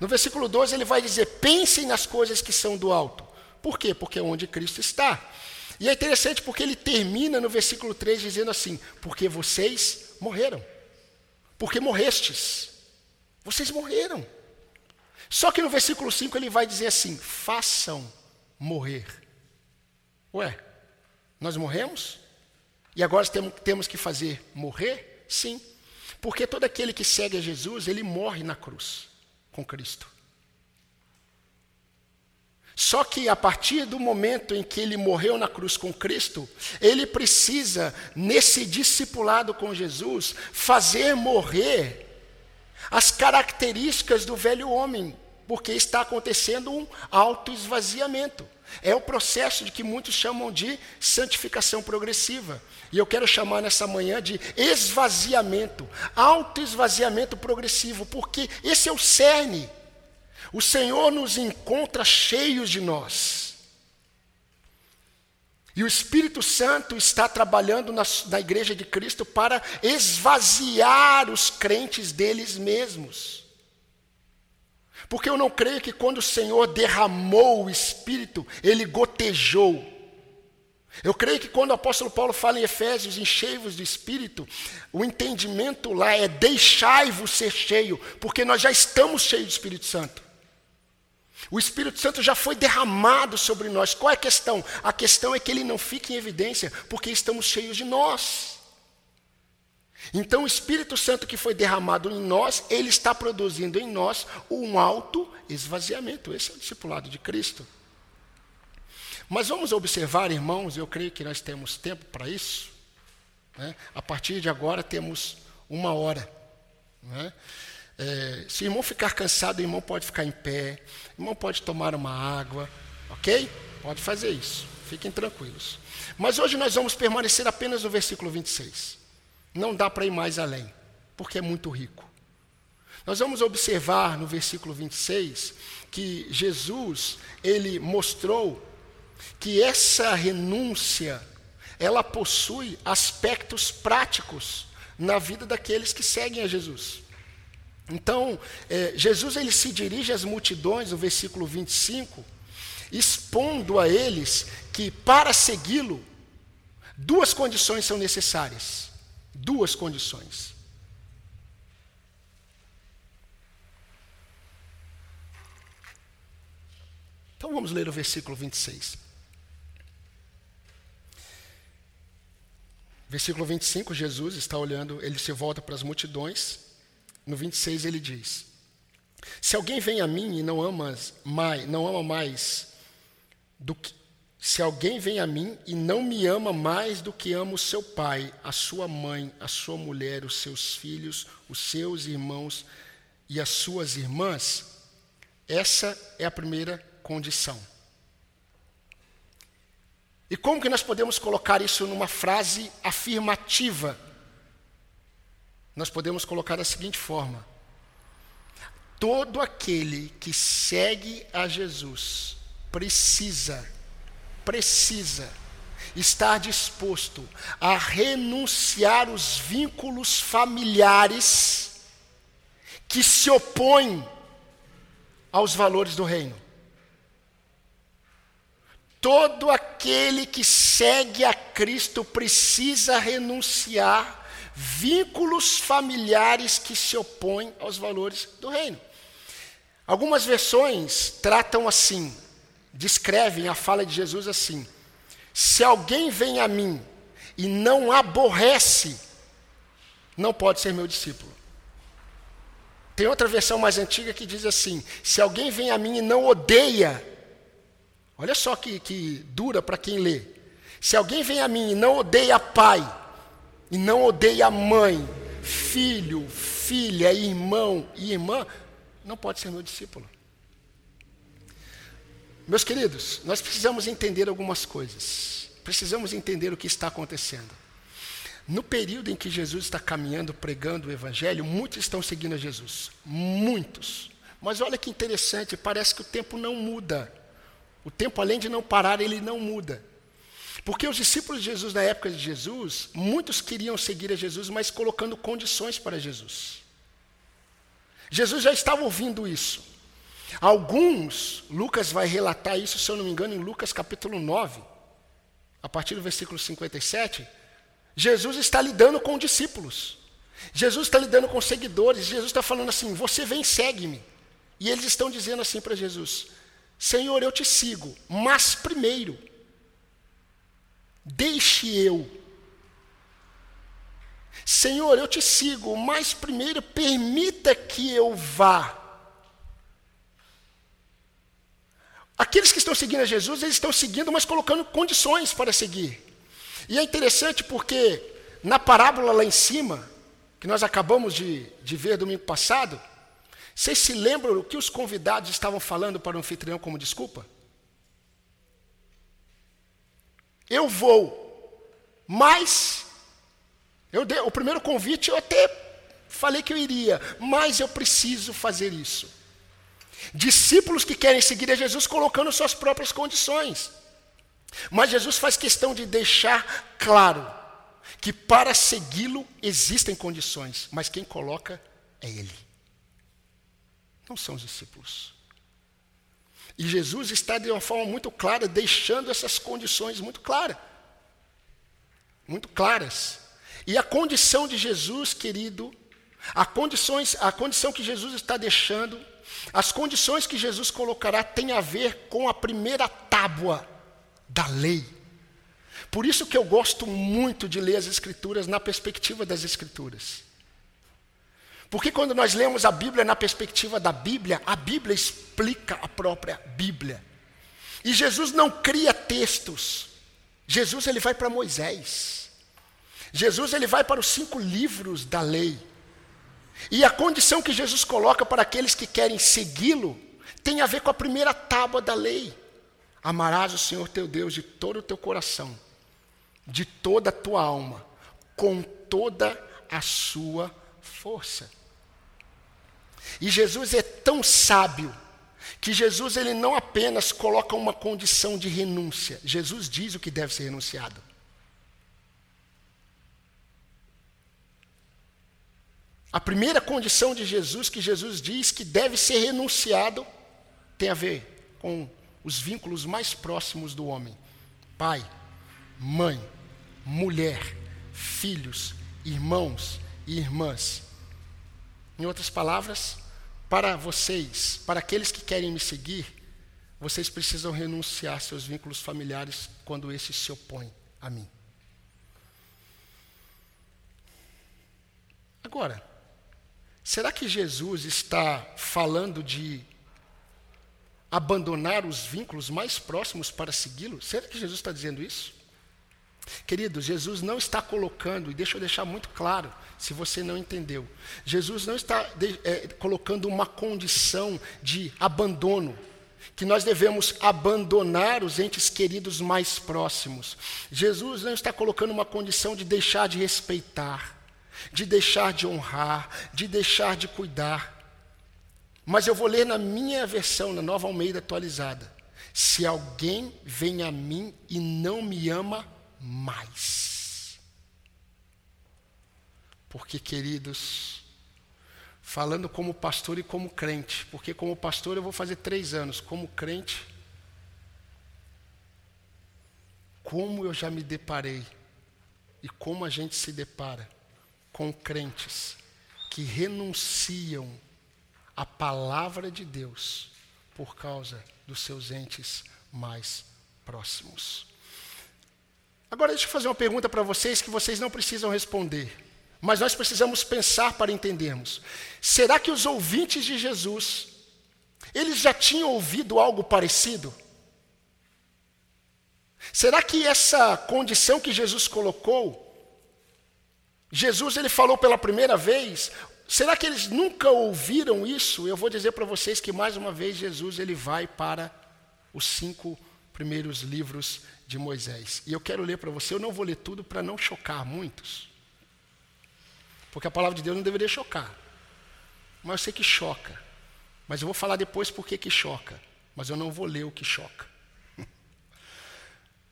No versículo 12, ele vai dizer: pensem nas coisas que são do alto. Por quê? Porque é onde Cristo está. E é interessante porque ele termina no versículo 3 dizendo assim: porque vocês morreram. porque morrestes. Vocês morreram. Só que no versículo 5 ele vai dizer assim: façam morrer. Ué, nós morremos? E agora temos que fazer morrer? Sim. Porque todo aquele que segue a Jesus, ele morre na cruz com Cristo. Só que a partir do momento em que ele morreu na cruz com Cristo, ele precisa, nesse discipulado com Jesus, fazer morrer as características do velho homem, porque está acontecendo um autoesvaziamento. É o processo de que muitos chamam de santificação progressiva. E eu quero chamar nessa manhã de esvaziamento, autoesvaziamento progressivo, porque esse é o cerne o Senhor nos encontra cheios de nós. E o Espírito Santo está trabalhando na, na, igreja de Cristo para esvaziar os crentes deles mesmos. Porque eu não creio que quando o Senhor derramou o Espírito, ele gotejou. Eu creio que quando o apóstolo Paulo fala em Efésios, enchei-vos do Espírito, o entendimento lá é deixai-vos ser cheio, porque nós já estamos cheios do Espírito Santo. O Espírito Santo já foi derramado sobre nós. Qual é a questão? A questão é que ele não fica em evidência, porque estamos cheios de nós. Então, o Espírito Santo que foi derramado em nós, ele está produzindo em nós um alto esvaziamento. Esse é o discipulado de Cristo. Mas vamos observar, irmãos, eu creio que nós temos tempo para isso. Né? A partir de agora temos uma hora. Né? É, se o irmão ficar cansado, o irmão pode ficar em pé, o irmão pode tomar uma água, ok? Pode fazer isso, fiquem tranquilos. Mas hoje nós vamos permanecer apenas no versículo 26. Não dá para ir mais além, porque é muito rico. Nós vamos observar no versículo 26 que Jesus, ele mostrou que essa renúncia, ela possui aspectos práticos na vida daqueles que seguem a Jesus. Então, é, Jesus ele se dirige às multidões, no versículo 25, expondo a eles que para segui-lo, duas condições são necessárias. Duas condições. Então vamos ler o versículo 26. Versículo 25, Jesus está olhando, ele se volta para as multidões no 26 ele diz: Se alguém vem a mim e não ama mais, não ama mais do que se alguém vem a mim e não me ama mais do que ama o seu pai, a sua mãe, a sua mulher, os seus filhos, os seus irmãos e as suas irmãs, essa é a primeira condição. E como que nós podemos colocar isso numa frase afirmativa? nós podemos colocar da seguinte forma: todo aquele que segue a Jesus precisa, precisa estar disposto a renunciar os vínculos familiares que se opõem aos valores do reino. Todo aquele que segue a Cristo precisa renunciar vínculos familiares que se opõem aos valores do reino. Algumas versões tratam assim, descrevem a fala de Jesus assim: se alguém vem a mim e não aborrece, não pode ser meu discípulo. Tem outra versão mais antiga que diz assim: se alguém vem a mim e não odeia, olha só que, que dura para quem lê. Se alguém vem a mim e não odeia pai, e não odeia mãe, filho, filha, irmão e irmã, não pode ser meu discípulo. Meus queridos, nós precisamos entender algumas coisas. Precisamos entender o que está acontecendo. No período em que Jesus está caminhando, pregando o Evangelho, muitos estão seguindo a Jesus. Muitos. Mas olha que interessante, parece que o tempo não muda. O tempo, além de não parar, ele não muda. Porque os discípulos de Jesus, na época de Jesus, muitos queriam seguir a Jesus, mas colocando condições para Jesus. Jesus já estava ouvindo isso. Alguns, Lucas vai relatar isso, se eu não me engano, em Lucas capítulo 9, a partir do versículo 57. Jesus está lidando com discípulos. Jesus está lidando com seguidores, Jesus está falando assim: você vem, segue-me. E eles estão dizendo assim para Jesus: Senhor, eu te sigo, mas primeiro, deixe eu. Senhor, eu te sigo, mas primeiro permita que eu vá. Aqueles que estão seguindo a Jesus, eles estão seguindo, mas colocando condições para seguir. E é interessante porque na parábola lá em cima, que nós acabamos de, de ver domingo passado, vocês se lembram o que os convidados estavam falando para o anfitrião como desculpa? Eu vou, mas eu dei, o primeiro convite eu até falei que eu iria, mas eu preciso fazer isso. Discípulos que querem seguir a Jesus colocando suas próprias condições. Mas Jesus faz questão de deixar claro que para segui-lo existem condições, mas quem coloca é Ele. Não são os discípulos. E Jesus está de uma forma muito clara, deixando essas condições muito claras. Muito claras. E a condição de Jesus, querido, a, condições, a condição que Jesus está deixando, as condições que Jesus colocará tem a ver com a primeira tábua da lei. Por isso que eu gosto muito de ler as Escrituras na perspectiva das Escrituras. Porque quando nós lemos a Bíblia na perspectiva da Bíblia, a Bíblia explica a própria Bíblia. E Jesus não cria textos. Jesus ele vai para Moisés. Jesus ele vai para os cinco livros da lei. E a condição que Jesus coloca para aqueles que querem segui-lo tem a ver com a primeira tábua da lei. Amarás o Senhor teu Deus de todo o teu coração, de toda a tua alma, com toda a sua força. E Jesus é tão sábio que Jesus ele não apenas coloca uma condição de renúncia, Jesus diz o que deve ser renunciado. A primeira condição de Jesus que Jesus diz que deve ser renunciado tem a ver com os vínculos mais próximos do homem: pai, mãe, mulher, filhos, irmãos e irmãs. Em outras palavras, para vocês, para aqueles que querem me seguir, vocês precisam renunciar seus vínculos familiares quando esses se opõem a mim. Agora, será que Jesus está falando de abandonar os vínculos mais próximos para segui-lo? Será que Jesus está dizendo isso? Queridos, Jesus não está colocando, e deixa eu deixar muito claro, se você não entendeu, Jesus não está de, é, colocando uma condição de abandono, que nós devemos abandonar os entes queridos mais próximos. Jesus não está colocando uma condição de deixar de respeitar, de deixar de honrar, de deixar de cuidar. Mas eu vou ler na minha versão, na nova Almeida atualizada. Se alguém vem a mim e não me ama, mais. Porque, queridos, falando como pastor e como crente, porque como pastor eu vou fazer três anos, como crente, como eu já me deparei e como a gente se depara com crentes que renunciam à palavra de Deus por causa dos seus entes mais próximos. Agora deixa eu fazer uma pergunta para vocês que vocês não precisam responder, mas nós precisamos pensar para entendermos. Será que os ouvintes de Jesus, eles já tinham ouvido algo parecido? Será que essa condição que Jesus colocou, Jesus ele falou pela primeira vez, será que eles nunca ouviram isso? Eu vou dizer para vocês que mais uma vez Jesus ele vai para os cinco primeiros livros de Moisés. E eu quero ler para você, eu não vou ler tudo para não chocar muitos. Porque a palavra de Deus não deveria chocar. Mas eu sei que choca. Mas eu vou falar depois por que choca. Mas eu não vou ler o que choca. [laughs]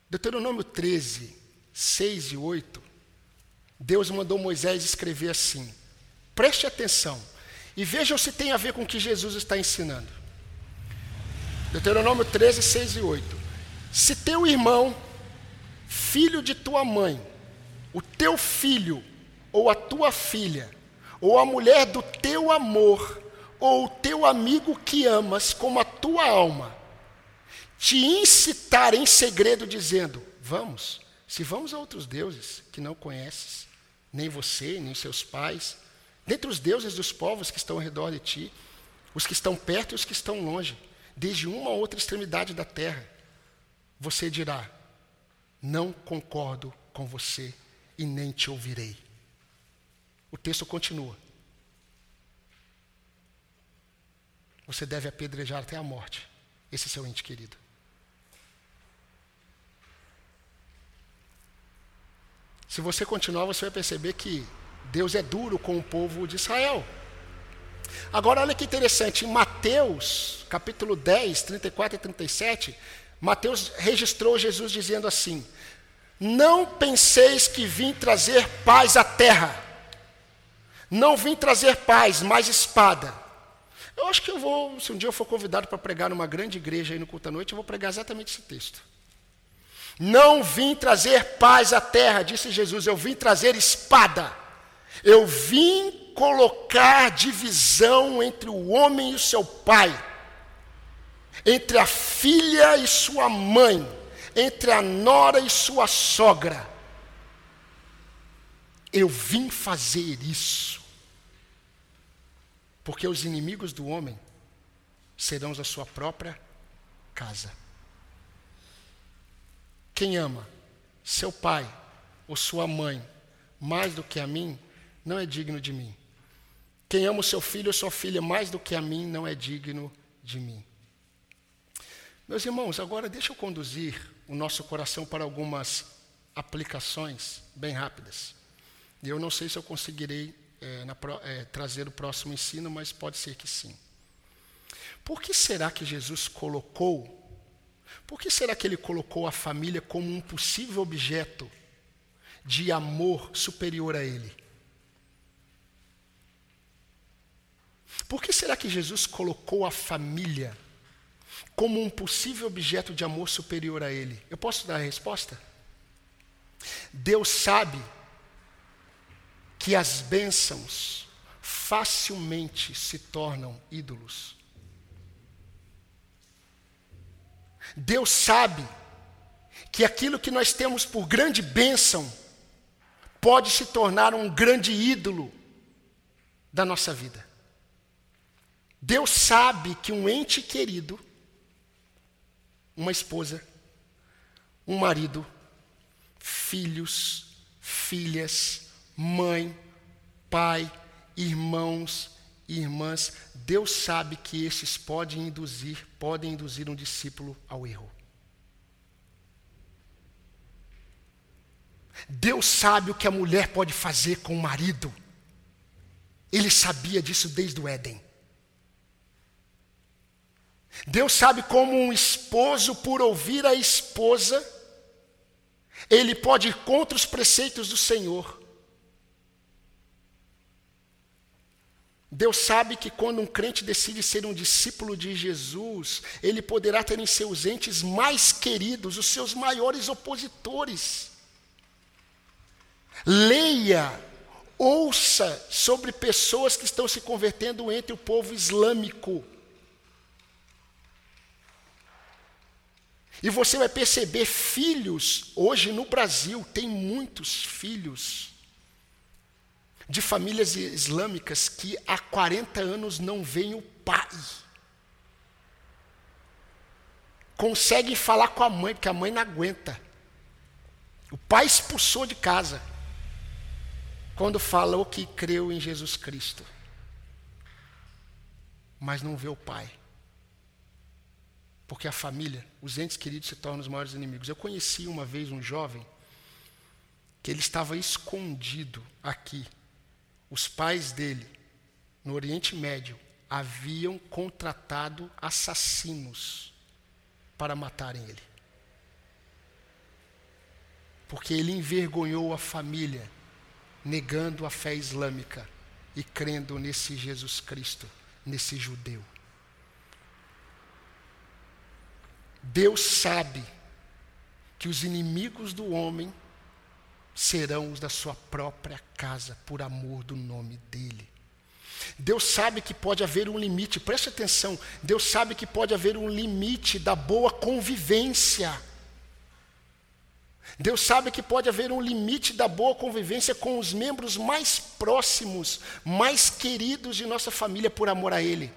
Deuteronômio 13, 6 e 8. Deus mandou Moisés escrever assim. Preste atenção e vejam se tem a ver com o que Jesus está ensinando. Deuteronômio 13, 6 e 8. Se teu irmão, filho de tua mãe, o teu filho ou a tua filha, ou a mulher do teu amor, ou o teu amigo que amas como a tua alma, te incitar em segredo, dizendo: Vamos, se vamos a outros deuses que não conheces, nem você, nem seus pais, dentre os deuses dos povos que estão ao redor de ti, os que estão perto e os que estão longe, desde uma a outra extremidade da terra, você dirá: Não concordo com você e nem te ouvirei. O texto continua. Você deve apedrejar até a morte esse seu ente querido. Se você continuar, você vai perceber que Deus é duro com o povo de Israel. Agora, olha que interessante, em Mateus, capítulo 10, 34 e 37, Mateus registrou Jesus dizendo assim: Não penseis que vim trazer paz à terra. Não vim trazer paz, mas espada. Eu acho que eu vou, se um dia eu for convidado para pregar numa grande igreja aí no culto à noite, eu vou pregar exatamente esse texto. Não vim trazer paz à terra, disse Jesus, eu vim trazer espada. Eu vim colocar divisão entre o homem e o seu pai, entre a filha e sua mãe, entre a nora e sua sogra. Eu vim fazer isso, porque os inimigos do homem serão da sua própria casa. Quem ama seu pai ou sua mãe mais do que a mim, não é digno de mim. Quem ama o seu filho ou sua filha mais do que a mim, não é digno de mim. Meus irmãos, agora deixa eu conduzir o nosso coração para algumas aplicações bem rápidas. E eu não sei se eu conseguirei é, na, é, trazer o próximo ensino, mas pode ser que sim. Por que será que Jesus colocou por que será que ele colocou a família como um possível objeto de amor superior a ele? Por que será que Jesus colocou a família como um possível objeto de amor superior a ele? Eu posso dar a resposta? Deus sabe que as bênçãos facilmente se tornam ídolos. Deus sabe que aquilo que nós temos por grande bênção pode se tornar um grande ídolo da nossa vida. Deus sabe que um ente querido, uma esposa, um marido, filhos, filhas, mãe, pai, irmãos, irmãs, Deus sabe que esses podem induzir, podem induzir um discípulo ao erro. Deus sabe o que a mulher pode fazer com o marido. Ele sabia disso desde o Éden. Deus sabe como um esposo, por ouvir a esposa, ele pode ir contra os preceitos do Senhor. Deus sabe que quando um crente decide ser um discípulo de Jesus, ele poderá ter em seus entes mais queridos os seus maiores opositores. Leia, ouça sobre pessoas que estão se convertendo entre o povo islâmico. E você vai perceber filhos, hoje no Brasil, tem muitos filhos de famílias islâmicas que há 40 anos não veem o pai. Conseguem falar com a mãe, porque a mãe não aguenta. O pai expulsou de casa quando falou que creu em Jesus Cristo, mas não vê o pai. Porque a família, os entes queridos se tornam os maiores inimigos. Eu conheci uma vez um jovem que ele estava escondido aqui os pais dele, no Oriente Médio, haviam contratado assassinos para matarem ele. Porque ele envergonhou a família, negando a fé islâmica e crendo nesse Jesus Cristo, nesse judeu. Deus sabe que os inimigos do homem serão os da sua própria casa, por amor do nome dEle. Deus sabe que pode haver um limite, preste atenção. Deus sabe que pode haver um limite da boa convivência. Deus sabe que pode haver um limite da boa convivência com os membros mais próximos, mais queridos de nossa família por amor a Ele.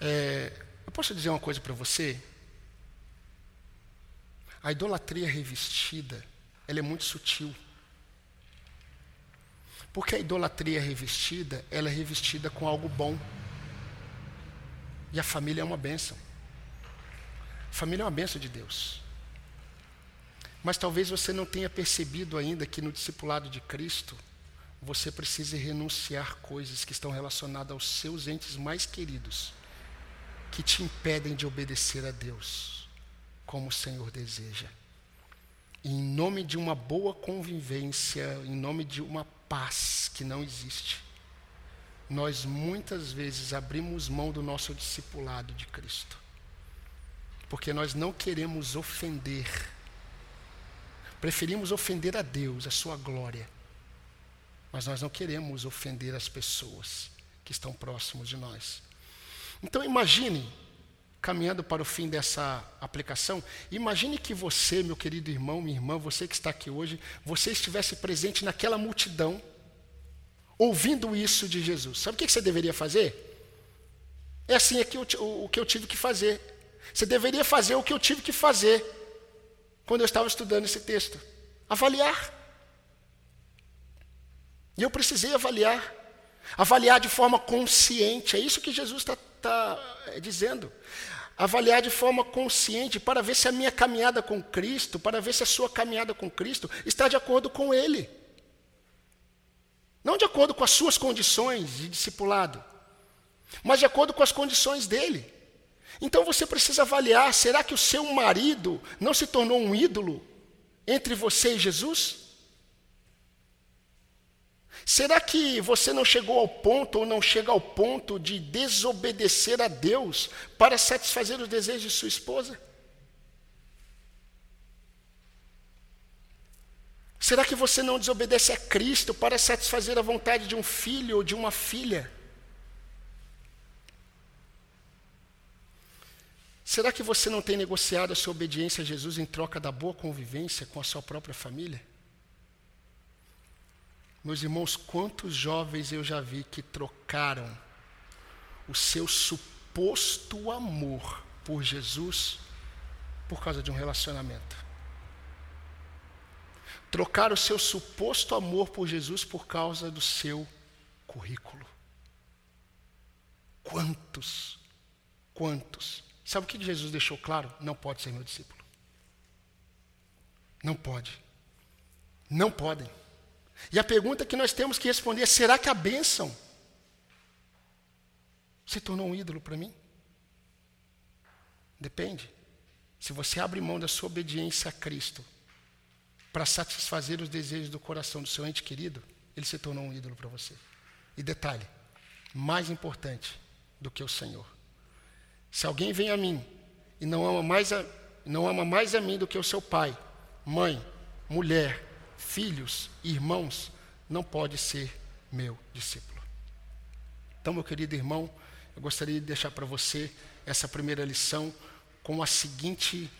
É, eu posso dizer uma coisa para você? A idolatria revestida, ela é muito sutil. Porque a idolatria revestida, ela é revestida com algo bom. E a família é uma bênção. A família é uma bênção de Deus. Mas talvez você não tenha percebido ainda que no discipulado de Cristo, você precisa renunciar coisas que estão relacionadas aos seus entes mais queridos, que te impedem de obedecer a Deus como o Senhor deseja. Em nome de uma boa convivência, em nome de uma paz que não existe, nós muitas vezes abrimos mão do nosso discipulado de Cristo. Porque nós não queremos ofender. Preferimos ofender a Deus, a sua glória. Mas nós não queremos ofender as pessoas que estão próximos de nós. Então imagine, caminhando para o fim dessa aplicação, imagine que você, meu querido irmão, minha irmã, você que está aqui hoje, você estivesse presente naquela multidão ouvindo isso de Jesus. Sabe o que você deveria fazer? É assim aqui o que eu tive que fazer. Você deveria fazer o que eu tive que fazer quando eu estava estudando esse texto: avaliar. E eu precisei avaliar. Avaliar de forma consciente. É isso que Jesus está tá dizendo. Avaliar de forma consciente para ver se a minha caminhada com Cristo, para ver se a sua caminhada com Cristo está de acordo com Ele. Não de acordo com as suas condições de discipulado, mas de acordo com as condições dele. Então você precisa avaliar: será que o seu marido não se tornou um ídolo entre você e Jesus? Será que você não chegou ao ponto ou não chega ao ponto de desobedecer a Deus para satisfazer os desejos de sua esposa? Será que você não desobedece a Cristo para satisfazer a vontade de um filho ou de uma filha? Será que você não tem negociado a sua obediência a Jesus em troca da boa convivência com a sua própria família? Meus irmãos, quantos jovens eu já vi que trocaram o seu suposto amor por Jesus por causa de um relacionamento? trocar o seu suposto amor por Jesus por causa do seu currículo. Quantos? Quantos? Sabe o que Jesus deixou claro? Não pode ser meu discípulo. Não pode. Não podem. E a pergunta que nós temos que responder é: será que a bênção se tornou um ídolo para mim? Depende. Se você abre mão da sua obediência a Cristo para satisfazer os desejos do coração do seu ente querido, ele se tornou um ídolo para você. E detalhe, mais importante do que o Senhor. Se alguém vem a mim e não ama mais a, não ama mais a mim do que o seu pai, mãe, mulher, filhos, irmãos, não pode ser meu discípulo. Então, meu querido irmão, eu gostaria de deixar para você essa primeira lição com a seguinte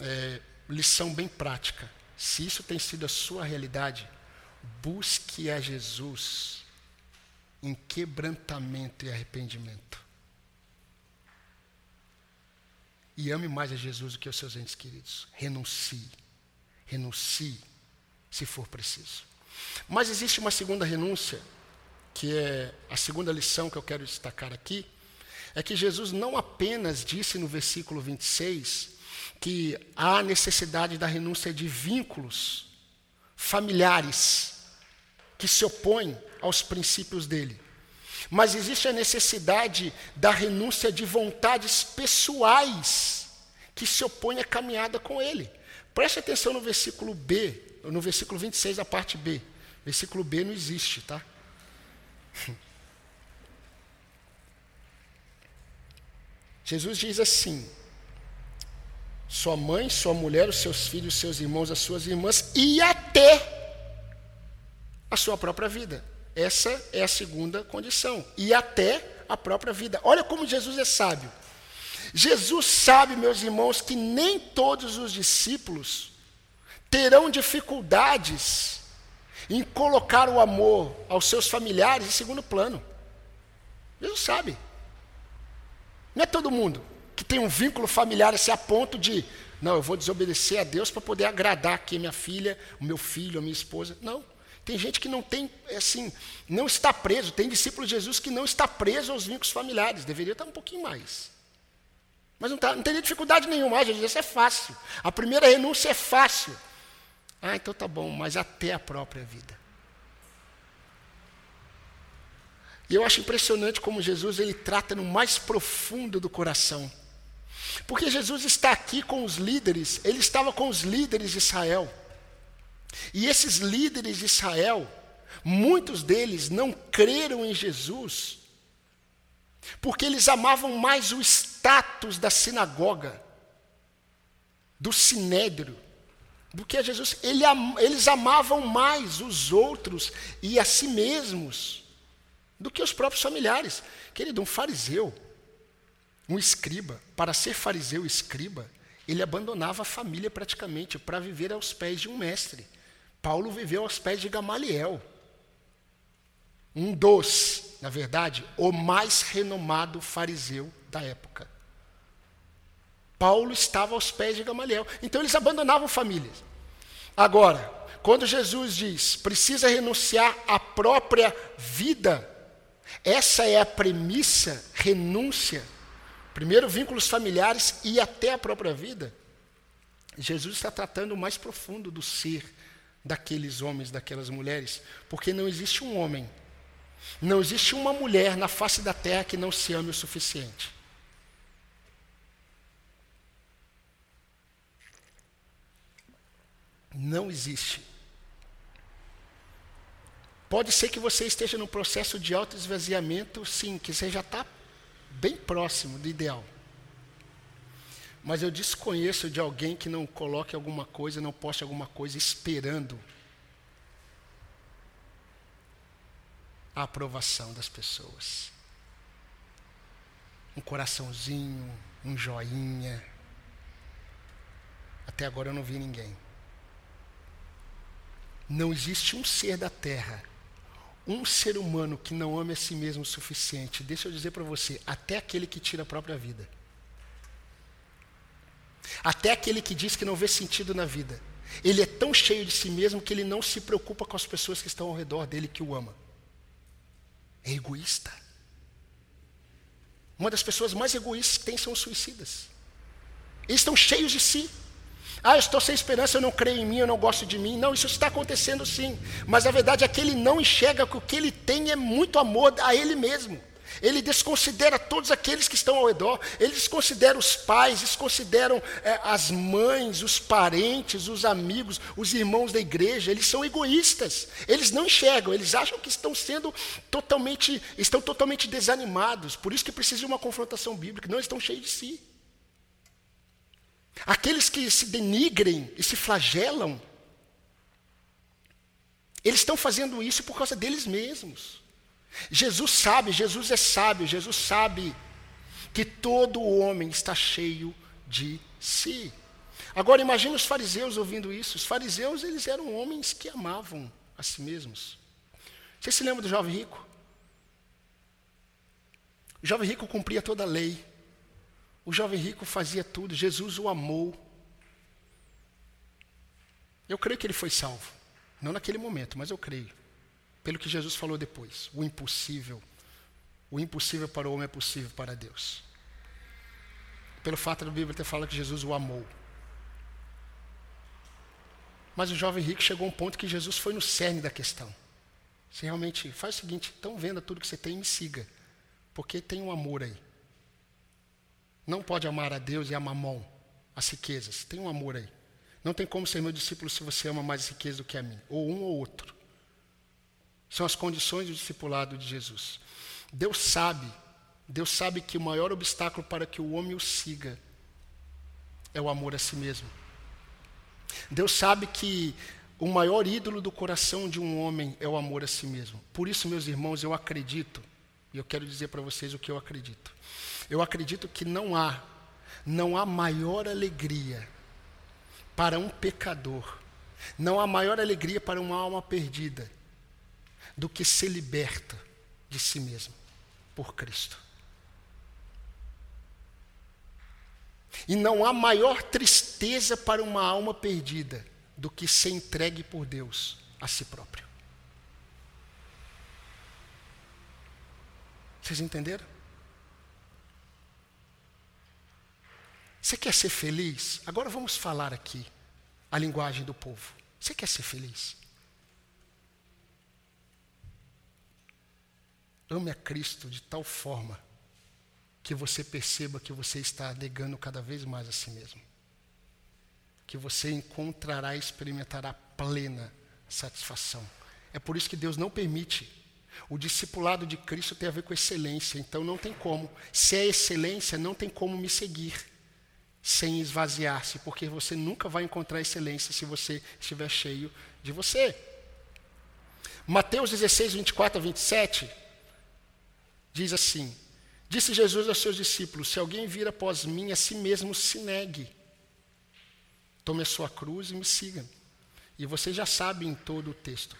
é, lição bem prática. Se isso tem sido a sua realidade, busque a Jesus em quebrantamento e arrependimento. E ame mais a Jesus do que os seus entes queridos. Renuncie. Renuncie, se for preciso. Mas existe uma segunda renúncia, que é a segunda lição que eu quero destacar aqui, é que Jesus não apenas disse no versículo 26 que há necessidade da renúncia de vínculos familiares que se opõem aos princípios dele. Mas existe a necessidade da renúncia de vontades pessoais que se opõem à caminhada com ele. Preste atenção no versículo B, no versículo 26, a parte B. Versículo B não existe, tá? [laughs] Jesus diz assim: sua mãe, sua mulher, os seus filhos, os seus irmãos, as suas irmãs e até a sua própria vida. Essa é a segunda condição. E até a própria vida. Olha como Jesus é sábio. Jesus sabe, meus irmãos, que nem todos os discípulos terão dificuldades em colocar o amor aos seus familiares em segundo plano. Jesus sabe. Não é todo mundo que tem um vínculo familiar assim a ponto de, não, eu vou desobedecer a Deus para poder agradar aqui minha filha, o meu filho, a minha esposa. Não. Tem gente que não tem, assim, não está preso. Tem discípulo de Jesus que não está preso aos vínculos familiares. Deveria estar um pouquinho mais. Mas não, tá, não teria dificuldade nenhuma. Ah, Jesus, isso é fácil. A primeira renúncia é fácil. Ah, então tá bom, mas até a própria vida. E eu acho impressionante como Jesus ele trata no mais profundo do coração. Porque Jesus está aqui com os líderes, ele estava com os líderes de Israel. E esses líderes de Israel, muitos deles não creram em Jesus, porque eles amavam mais o status da sinagoga, do sinédrio, do que a Jesus. Ele, eles amavam mais os outros e a si mesmos do que os próprios familiares. Querido, um fariseu, um escriba, para ser fariseu escriba, ele abandonava a família praticamente para viver aos pés de um mestre. Paulo viveu aos pés de Gamaliel, um dos, na verdade, o mais renomado fariseu da época. Paulo estava aos pés de Gamaliel. Então eles abandonavam famílias. Agora, quando Jesus diz, precisa renunciar à própria vida, essa é a premissa, renúncia. Primeiro, vínculos familiares e até a própria vida. Jesus está tratando o mais profundo do ser daqueles homens, daquelas mulheres, porque não existe um homem, não existe uma mulher na face da terra que não se ame o suficiente. Não existe. Pode ser que você esteja no processo de auto-esvaziamento, sim, que você já está bem próximo do ideal. Mas eu desconheço de alguém que não coloque alguma coisa, não poste alguma coisa esperando a aprovação das pessoas. Um coraçãozinho, um joinha. Até agora eu não vi ninguém. Não existe um ser da terra, um ser humano que não ame a si mesmo o suficiente. Deixa eu dizer para você, até aquele que tira a própria vida. Até aquele que diz que não vê sentido na vida. Ele é tão cheio de si mesmo que ele não se preocupa com as pessoas que estão ao redor dele que o ama. É egoísta. Uma das pessoas mais egoístas que tem são os suicidas. Eles estão cheios de si. Ah, eu estou sem esperança, eu não creio em mim, eu não gosto de mim. Não, isso está acontecendo sim. Mas a verdade é que ele não enxerga que o que ele tem é muito amor a ele mesmo. Ele desconsidera todos aqueles que estão ao redor, ele desconsidera os pais, desconsideram é, as mães, os parentes, os amigos, os irmãos da igreja, eles são egoístas, eles não enxergam, eles acham que estão sendo totalmente, estão totalmente desanimados, por isso que precisa de uma confrontação bíblica, não estão cheios de si. Aqueles que se denigrem e se flagelam, eles estão fazendo isso por causa deles mesmos. Jesus sabe, Jesus é sábio, Jesus sabe que todo homem está cheio de si. Agora imagine os fariseus ouvindo isso. Os fariseus, eles eram homens que amavam a si mesmos. Você se lembra do jovem rico? O jovem rico cumpria toda a lei. O jovem rico fazia tudo. Jesus o amou. Eu creio que ele foi salvo. Não naquele momento, mas eu creio pelo que Jesus falou depois. O impossível. O impossível para o homem é possível para Deus. Pelo fato da Bíblia ter falado que Jesus o amou. Mas o jovem rico chegou a um ponto que Jesus foi no cerne da questão. Você realmente faz o seguinte: então venda tudo que você tem e me siga. Porque tem um amor aí. Não pode amar a Deus e a mamão, as riquezas. Tem um amor aí. Não tem como ser meu discípulo se você ama mais riqueza do que a mim. Ou um ou outro. São as condições do discipulado de Jesus. Deus sabe, Deus sabe que o maior obstáculo para que o homem o siga é o amor a si mesmo. Deus sabe que o maior ídolo do coração de um homem é o amor a si mesmo. Por isso, meus irmãos, eu acredito, e eu quero dizer para vocês o que eu acredito. Eu acredito que não há, não há maior alegria para um pecador, não há maior alegria para uma alma perdida do que ser liberta de si mesmo por Cristo. E não há maior tristeza para uma alma perdida do que ser entregue por Deus a si próprio. Vocês entenderam? Você quer ser feliz? Agora vamos falar aqui a linguagem do povo. Você quer ser feliz? Ame a Cristo de tal forma que você perceba que você está negando cada vez mais a si mesmo. Que você encontrará e experimentará plena satisfação. É por isso que Deus não permite. O discipulado de Cristo tem a ver com excelência, então não tem como. Se é excelência, não tem como me seguir sem esvaziar-se, porque você nunca vai encontrar excelência se você estiver cheio de você. Mateus 16, 24 a 27 diz assim: Disse Jesus aos seus discípulos: Se alguém vir após mim, a si mesmo se negue. Tome a sua cruz e me siga. E você já sabe em todo o texto.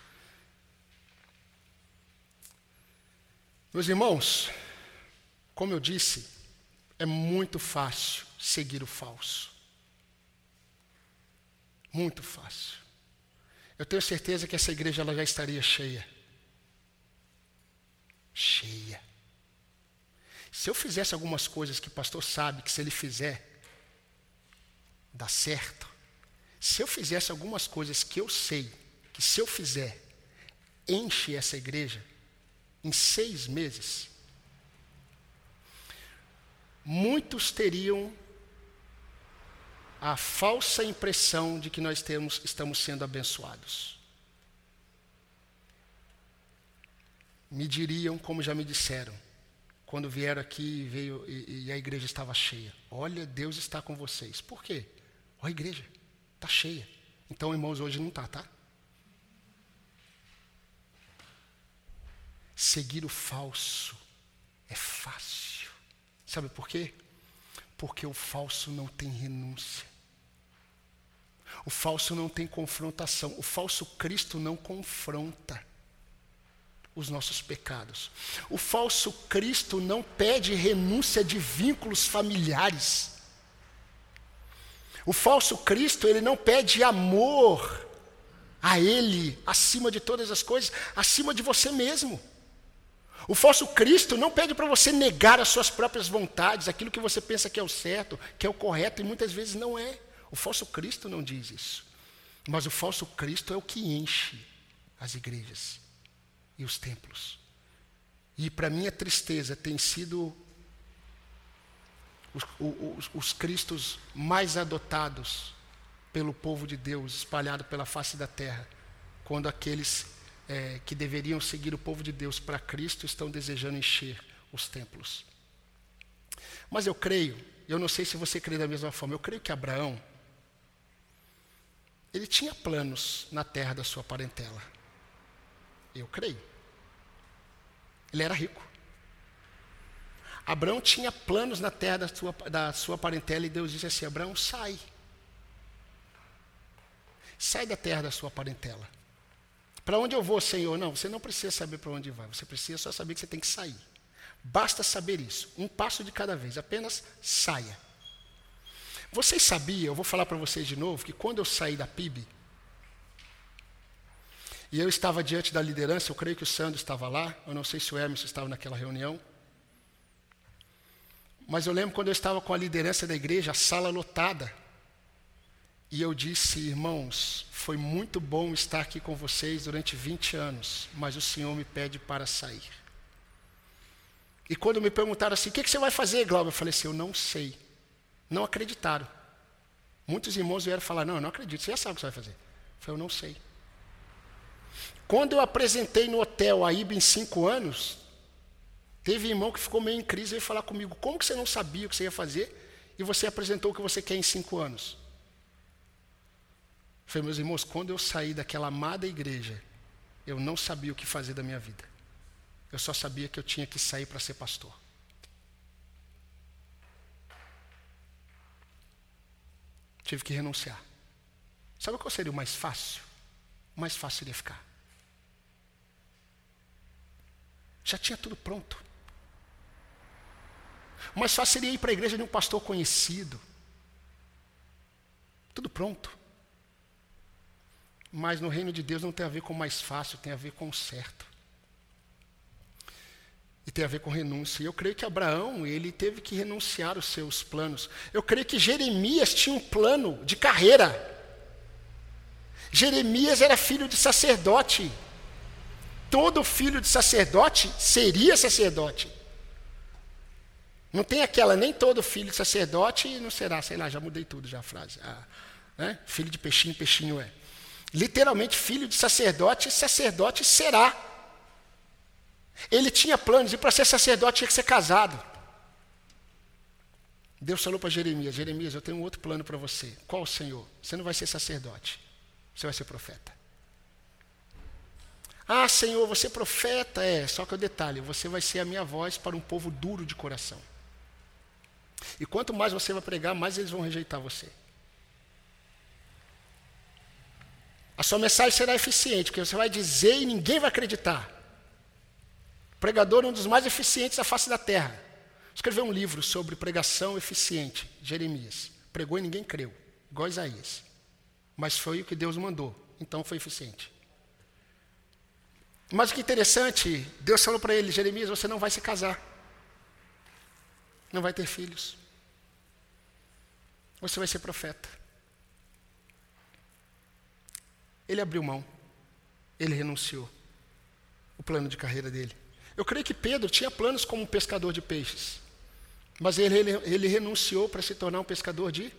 Meus irmãos, como eu disse, é muito fácil seguir o falso. Muito fácil. Eu tenho certeza que essa igreja ela já estaria cheia. Cheia. Se eu fizesse algumas coisas que o pastor sabe que se ele fizer, dá certo. Se eu fizesse algumas coisas que eu sei que se eu fizer, enche essa igreja, em seis meses, muitos teriam a falsa impressão de que nós temos, estamos sendo abençoados. Me diriam, como já me disseram, quando vieram aqui veio, e, e a igreja estava cheia. Olha, Deus está com vocês. Por quê? Olha a igreja, está cheia. Então, irmãos, hoje não está, tá? Seguir o falso é fácil. Sabe por quê? Porque o falso não tem renúncia. O falso não tem confrontação. O falso Cristo não confronta os nossos pecados. O falso Cristo não pede renúncia de vínculos familiares. O falso Cristo, ele não pede amor a Ele acima de todas as coisas, acima de você mesmo. O falso Cristo não pede para você negar as suas próprias vontades, aquilo que você pensa que é o certo, que é o correto, e muitas vezes não é. O falso Cristo não diz isso. Mas o falso Cristo é o que enche as igrejas e os templos. E para minha tristeza tem sido os, os, os cristos mais adotados pelo povo de Deus, espalhado pela face da terra, quando aqueles é, que deveriam seguir o povo de Deus para Cristo estão desejando encher os templos. Mas eu creio, eu não sei se você crê da mesma forma, eu creio que Abraão, ele tinha planos na terra da sua parentela. Eu creio. Ele era rico. Abraão tinha planos na terra da sua, da sua parentela e Deus disse assim: Abraão, sai. Sai da terra da sua parentela. Para onde eu vou, Senhor? Não, você não precisa saber para onde vai, você precisa só saber que você tem que sair. Basta saber isso, um passo de cada vez, apenas saia. Vocês sabiam, eu vou falar para vocês de novo, que quando eu saí da PIB, e eu estava diante da liderança, eu creio que o Sandro estava lá, eu não sei se o Emerson estava naquela reunião. Mas eu lembro quando eu estava com a liderança da igreja, a sala lotada. E eu disse, irmãos, foi muito bom estar aqui com vocês durante 20 anos, mas o Senhor me pede para sair. E quando me perguntaram assim, o que, você vai fazer, Glauber? Eu falei assim, eu não sei. Não acreditaram. Muitos irmãos vieram falar, não, eu não acredito, você já sabe o que você vai fazer. Eu falei, eu não sei. Quando eu apresentei no hotel a IBA em cinco anos, teve irmão que ficou meio em crise e veio falar comigo, como que você não sabia o que você ia fazer? e você apresentou o que você quer em cinco anos. Falei, meus irmãos, quando eu saí daquela amada igreja, eu não sabia o que fazer da minha vida. Eu só sabia que eu tinha que sair para ser pastor. Tive que renunciar. Sabe qual seria o mais fácil? O mais fácil seria ficar. Já tinha tudo pronto. O mais fácil seria ir para a igreja de um pastor conhecido. Tudo pronto. Mas no reino de Deus não tem a ver com mais fácil, tem a ver com certo. E tem a ver com renúncia. E eu creio que Abraão, ele teve que renunciar os seus planos. Eu creio que Jeremias tinha um plano de carreira. Jeremias era filho de sacerdote. Todo filho de sacerdote seria sacerdote. Não tem aquela, nem todo filho de sacerdote não será, sei lá, já mudei tudo já a frase. Ah, né? Filho de peixinho, peixinho é. Literalmente, filho de sacerdote, sacerdote será. Ele tinha planos, e para ser sacerdote tinha que ser casado. Deus falou para Jeremias: Jeremias, eu tenho um outro plano para você. Qual, Senhor? Você não vai ser sacerdote, você vai ser profeta. Ah, Senhor, você é profeta? É, só que o detalhe: você vai ser a minha voz para um povo duro de coração. E quanto mais você vai pregar, mais eles vão rejeitar você. A sua mensagem será eficiente, porque você vai dizer e ninguém vai acreditar. O pregador é um dos mais eficientes da face da terra. Escreveu um livro sobre pregação eficiente, Jeremias. Pregou e ninguém creu, igual Isaías. Mas foi o que Deus mandou, então foi eficiente. Mas o que é interessante, Deus falou para ele, Jeremias, você não vai se casar. Não vai ter filhos. Você vai ser profeta. Ele abriu mão. Ele renunciou. O plano de carreira dele. Eu creio que Pedro tinha planos como um pescador de peixes. Mas ele, ele, ele renunciou para se tornar um pescador de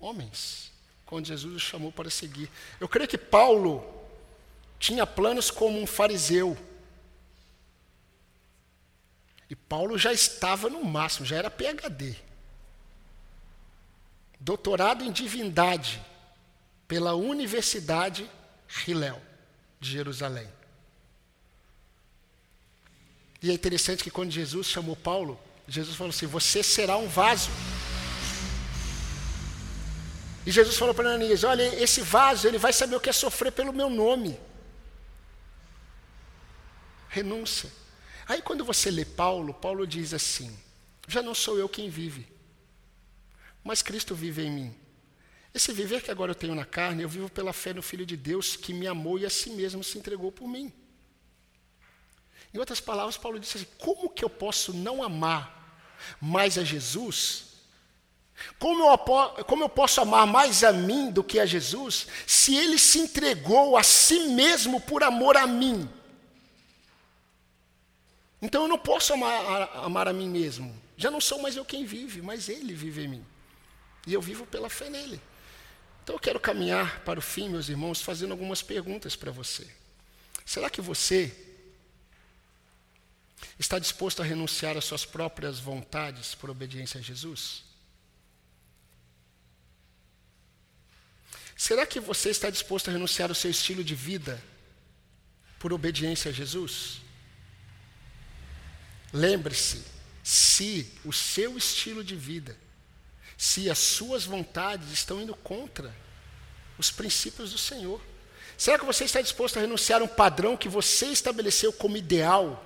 homens. Quando Jesus o chamou para seguir. Eu creio que Paulo tinha planos como um fariseu. E Paulo já estava no máximo, já era PhD. Doutorado em divindade pela Universidade Hillel de Jerusalém. E é interessante que quando Jesus chamou Paulo, Jesus falou assim: Você será um vaso. E Jesus falou para Ananias: Olha, esse vaso, ele vai saber o que é sofrer pelo meu nome. Renúncia. Aí quando você lê Paulo, Paulo diz assim: já não sou eu quem vive, mas Cristo vive em mim. Esse viver que agora eu tenho na carne, eu vivo pela fé no Filho de Deus que me amou e a si mesmo se entregou por mim. Em outras palavras, Paulo disse assim: como que eu posso não amar mais a Jesus? Como eu, como eu posso amar mais a mim do que a Jesus, se ele se entregou a si mesmo por amor a mim? Então eu não posso amar amar a mim mesmo. Já não sou mais eu quem vive, mas Ele vive em mim. E eu vivo pela fé nele. Então eu quero caminhar para o fim, meus irmãos, fazendo algumas perguntas para você. Será que você está disposto a renunciar às suas próprias vontades por obediência a Jesus? Será que você está disposto a renunciar ao seu estilo de vida por obediência a Jesus? Lembre-se, se o seu estilo de vida, se as suas vontades estão indo contra os princípios do Senhor, será que você está disposto a renunciar a um padrão que você estabeleceu como ideal,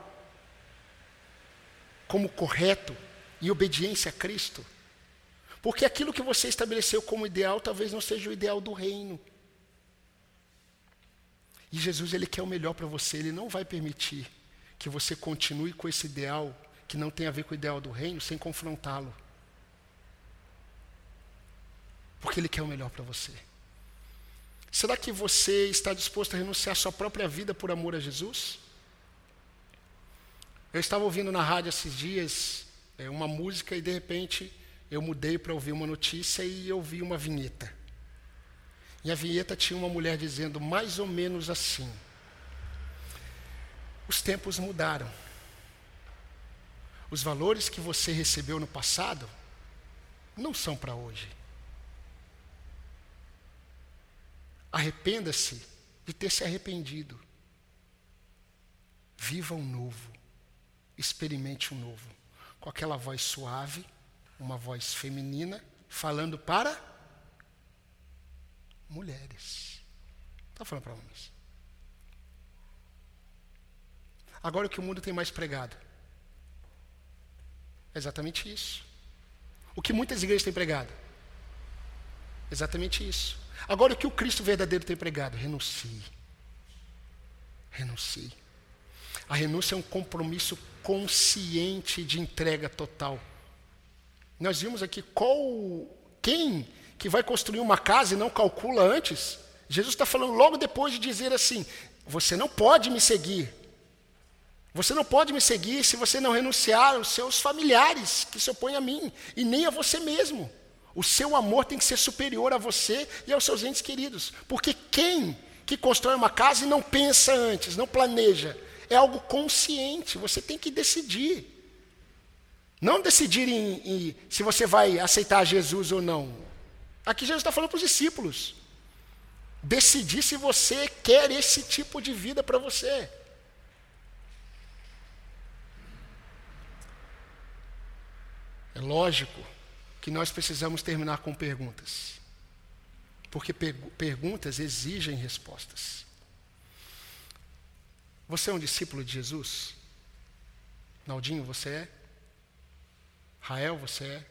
como correto, em obediência a Cristo? Porque aquilo que você estabeleceu como ideal talvez não seja o ideal do reino. E Jesus, Ele quer o melhor para você, Ele não vai permitir que você continue com esse ideal que não tem a ver com o ideal do reino sem confrontá-lo. Porque ele quer o melhor para você. Será que você está disposto a renunciar à sua própria vida por amor a Jesus? Eu estava ouvindo na rádio esses dias é, uma música e de repente eu mudei para ouvir uma notícia e eu vi uma vinheta. E a vinheta tinha uma mulher dizendo mais ou menos assim: os tempos mudaram. Os valores que você recebeu no passado não são para hoje. Arrependa-se de ter se arrependido. Viva o novo. Experimente o novo. Com aquela voz suave, uma voz feminina, falando para mulheres. Está falando para homens. Agora o que o mundo tem mais pregado? É exatamente isso. O que muitas igrejas têm pregado? Exatamente isso. Agora o que o Cristo verdadeiro tem pregado? Renuncie. Renuncie. A renúncia é um compromisso consciente de entrega total. Nós vimos aqui qual quem que vai construir uma casa e não calcula antes. Jesus está falando logo depois de dizer assim: você não pode me seguir. Você não pode me seguir se você não renunciar aos seus familiares que se opõem a mim e nem a você mesmo. O seu amor tem que ser superior a você e aos seus entes queridos. Porque quem que constrói uma casa e não pensa antes, não planeja, é algo consciente. Você tem que decidir. Não decidir em, em se você vai aceitar Jesus ou não. Aqui Jesus está falando para os discípulos. Decidir se você quer esse tipo de vida para você. É lógico que nós precisamos terminar com perguntas. Porque perguntas exigem respostas. Você é um discípulo de Jesus? Naldinho, você é? Rael, você é?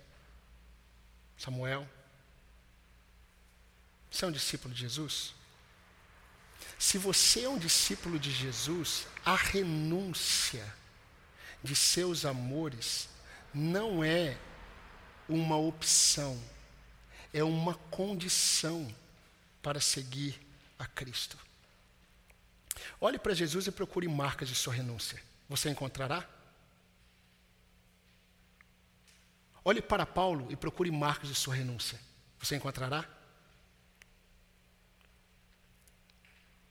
Samuel? Você é um discípulo de Jesus? Se você é um discípulo de Jesus, a renúncia de seus amores não é uma opção, é uma condição para seguir a Cristo. Olhe para Jesus e procure marcas de sua renúncia. Você encontrará? Olhe para Paulo e procure marcas de sua renúncia. Você encontrará?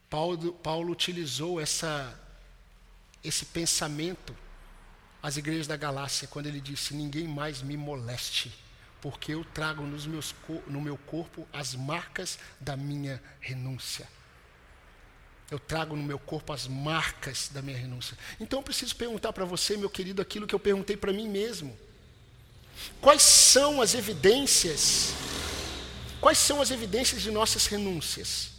Paulo, Paulo utilizou essa, esse pensamento às igrejas da Galácia, quando ele disse: Ninguém mais me moleste, porque eu trago nos meus, no meu corpo as marcas da minha renúncia. Eu trago no meu corpo as marcas da minha renúncia. Então eu preciso perguntar para você, meu querido, aquilo que eu perguntei para mim mesmo. Quais são as evidências? Quais são as evidências de nossas renúncias?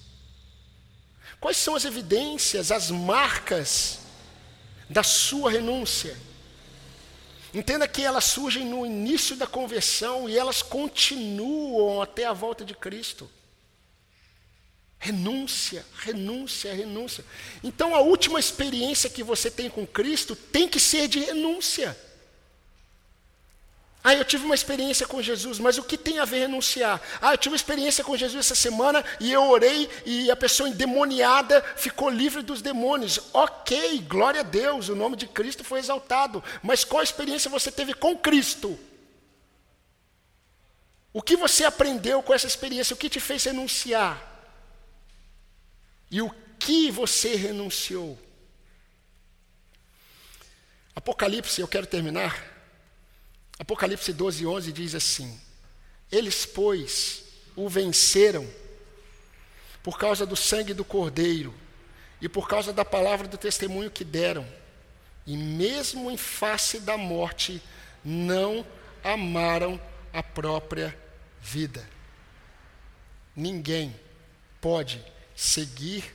Quais são as evidências, as marcas da sua renúncia? Entenda que elas surgem no início da conversão e elas continuam até a volta de Cristo. Renúncia, renúncia, renúncia. Então a última experiência que você tem com Cristo tem que ser de renúncia. Ah, eu tive uma experiência com Jesus, mas o que tem a ver renunciar? Ah, eu tive uma experiência com Jesus essa semana e eu orei e a pessoa endemoniada ficou livre dos demônios. Ok, glória a Deus, o nome de Cristo foi exaltado. Mas qual experiência você teve com Cristo? O que você aprendeu com essa experiência? O que te fez renunciar? E o que você renunciou? Apocalipse, eu quero terminar Apocalipse 12, 11 diz assim: Eles, pois, o venceram por causa do sangue do Cordeiro e por causa da palavra do testemunho que deram, e mesmo em face da morte, não amaram a própria vida. Ninguém pode seguir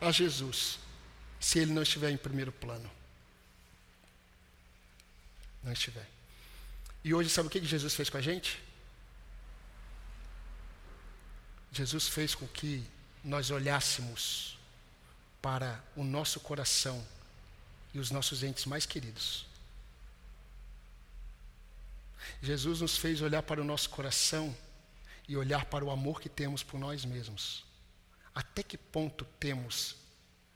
a Jesus se ele não estiver em primeiro plano. Não estiver. E hoje, sabe o que Jesus fez com a gente? Jesus fez com que nós olhássemos para o nosso coração e os nossos entes mais queridos. Jesus nos fez olhar para o nosso coração e olhar para o amor que temos por nós mesmos. Até que ponto temos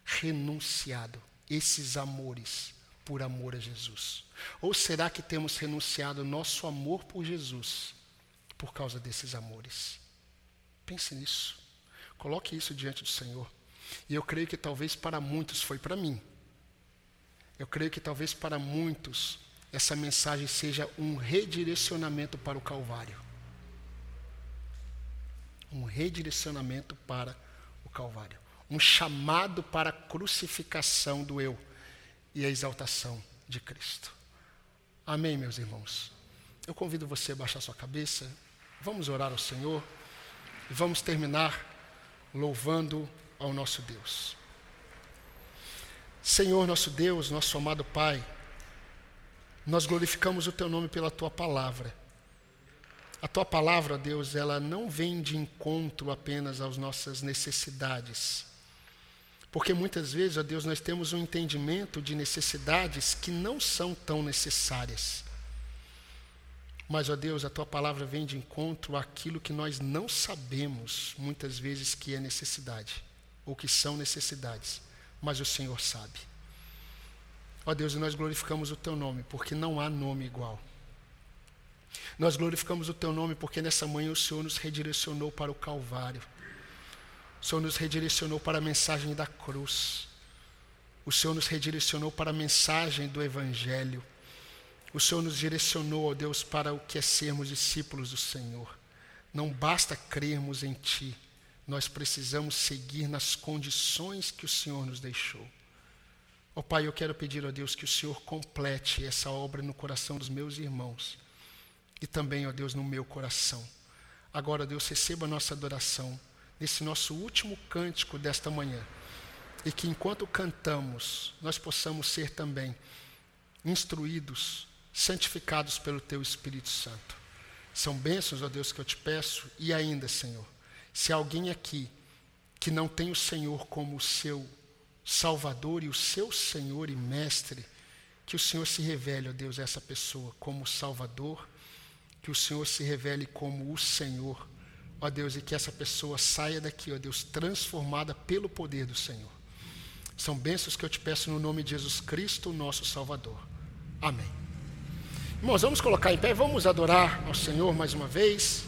renunciado esses amores por amor a Jesus? Ou será que temos renunciado nosso amor por Jesus por causa desses amores? Pense nisso. Coloque isso diante do Senhor. E eu creio que talvez para muitos foi para mim. Eu creio que talvez para muitos essa mensagem seja um redirecionamento para o Calvário. um redirecionamento para o Calvário, um chamado para a crucificação do eu e a exaltação de Cristo. Amém, meus irmãos. Eu convido você a baixar sua cabeça, vamos orar ao Senhor e vamos terminar louvando ao nosso Deus. Senhor, nosso Deus, nosso amado Pai, nós glorificamos o Teu nome pela Tua palavra. A Tua palavra, Deus, ela não vem de encontro apenas às nossas necessidades. Porque muitas vezes, ó Deus, nós temos um entendimento de necessidades que não são tão necessárias. Mas, ó Deus, a tua palavra vem de encontro àquilo que nós não sabemos, muitas vezes, que é necessidade, ou que são necessidades mas o Senhor sabe. Ó Deus, e nós glorificamos o teu nome, porque não há nome igual. Nós glorificamos o teu nome porque nessa manhã o Senhor nos redirecionou para o Calvário. O Senhor nos redirecionou para a mensagem da cruz. O Senhor nos redirecionou para a mensagem do Evangelho. O Senhor nos direcionou, ó Deus, para o que é sermos discípulos do Senhor. Não basta crermos em Ti, nós precisamos seguir nas condições que o Senhor nos deixou. Ó Pai, eu quero pedir a Deus que o Senhor complete essa obra no coração dos meus irmãos e também, ó Deus, no meu coração. Agora, Deus, receba a nossa adoração nesse nosso último cântico desta manhã e que enquanto cantamos, nós possamos ser também instruídos, santificados pelo Teu Espírito Santo. São bênçãos, ó Deus, que eu te peço e ainda, Senhor se alguém aqui que não tem o Senhor como o seu Salvador e o seu Senhor e Mestre, que o Senhor se revele, ó Deus, a essa pessoa como Salvador, que o Senhor se revele como o Senhor, ó Deus, e que essa pessoa saia daqui, ó Deus, transformada pelo poder do Senhor. São bênçãos que eu te peço no nome de Jesus Cristo, nosso Salvador. Amém. Irmãos, vamos colocar em pé, vamos adorar ao Senhor mais uma vez.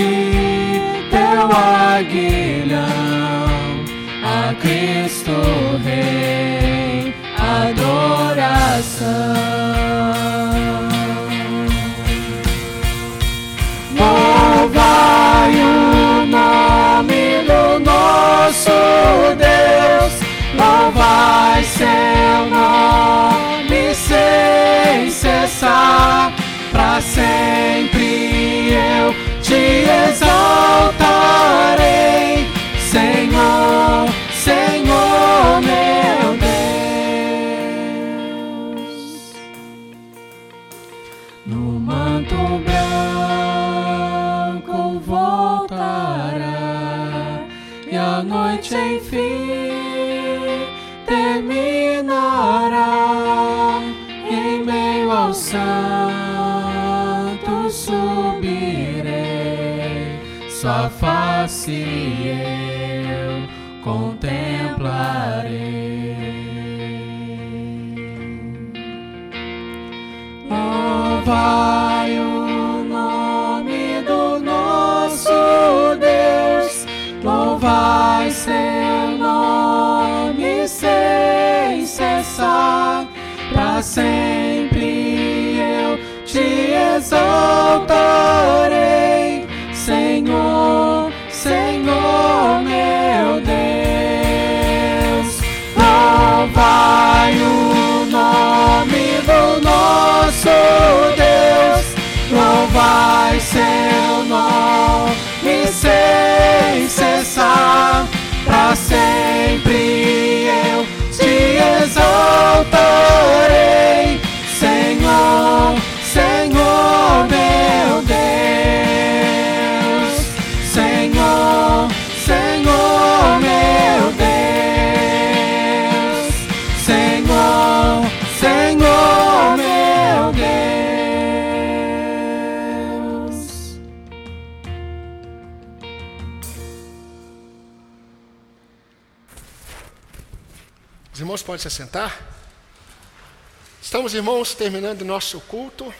Nosso exaltarei, Senhor. Exaltai seu nome sem cessar, para sempre eu te exaltarei, Senhor, Senhor meu Deus. irmãos podem se sentar. Estamos, irmãos, terminando nosso culto.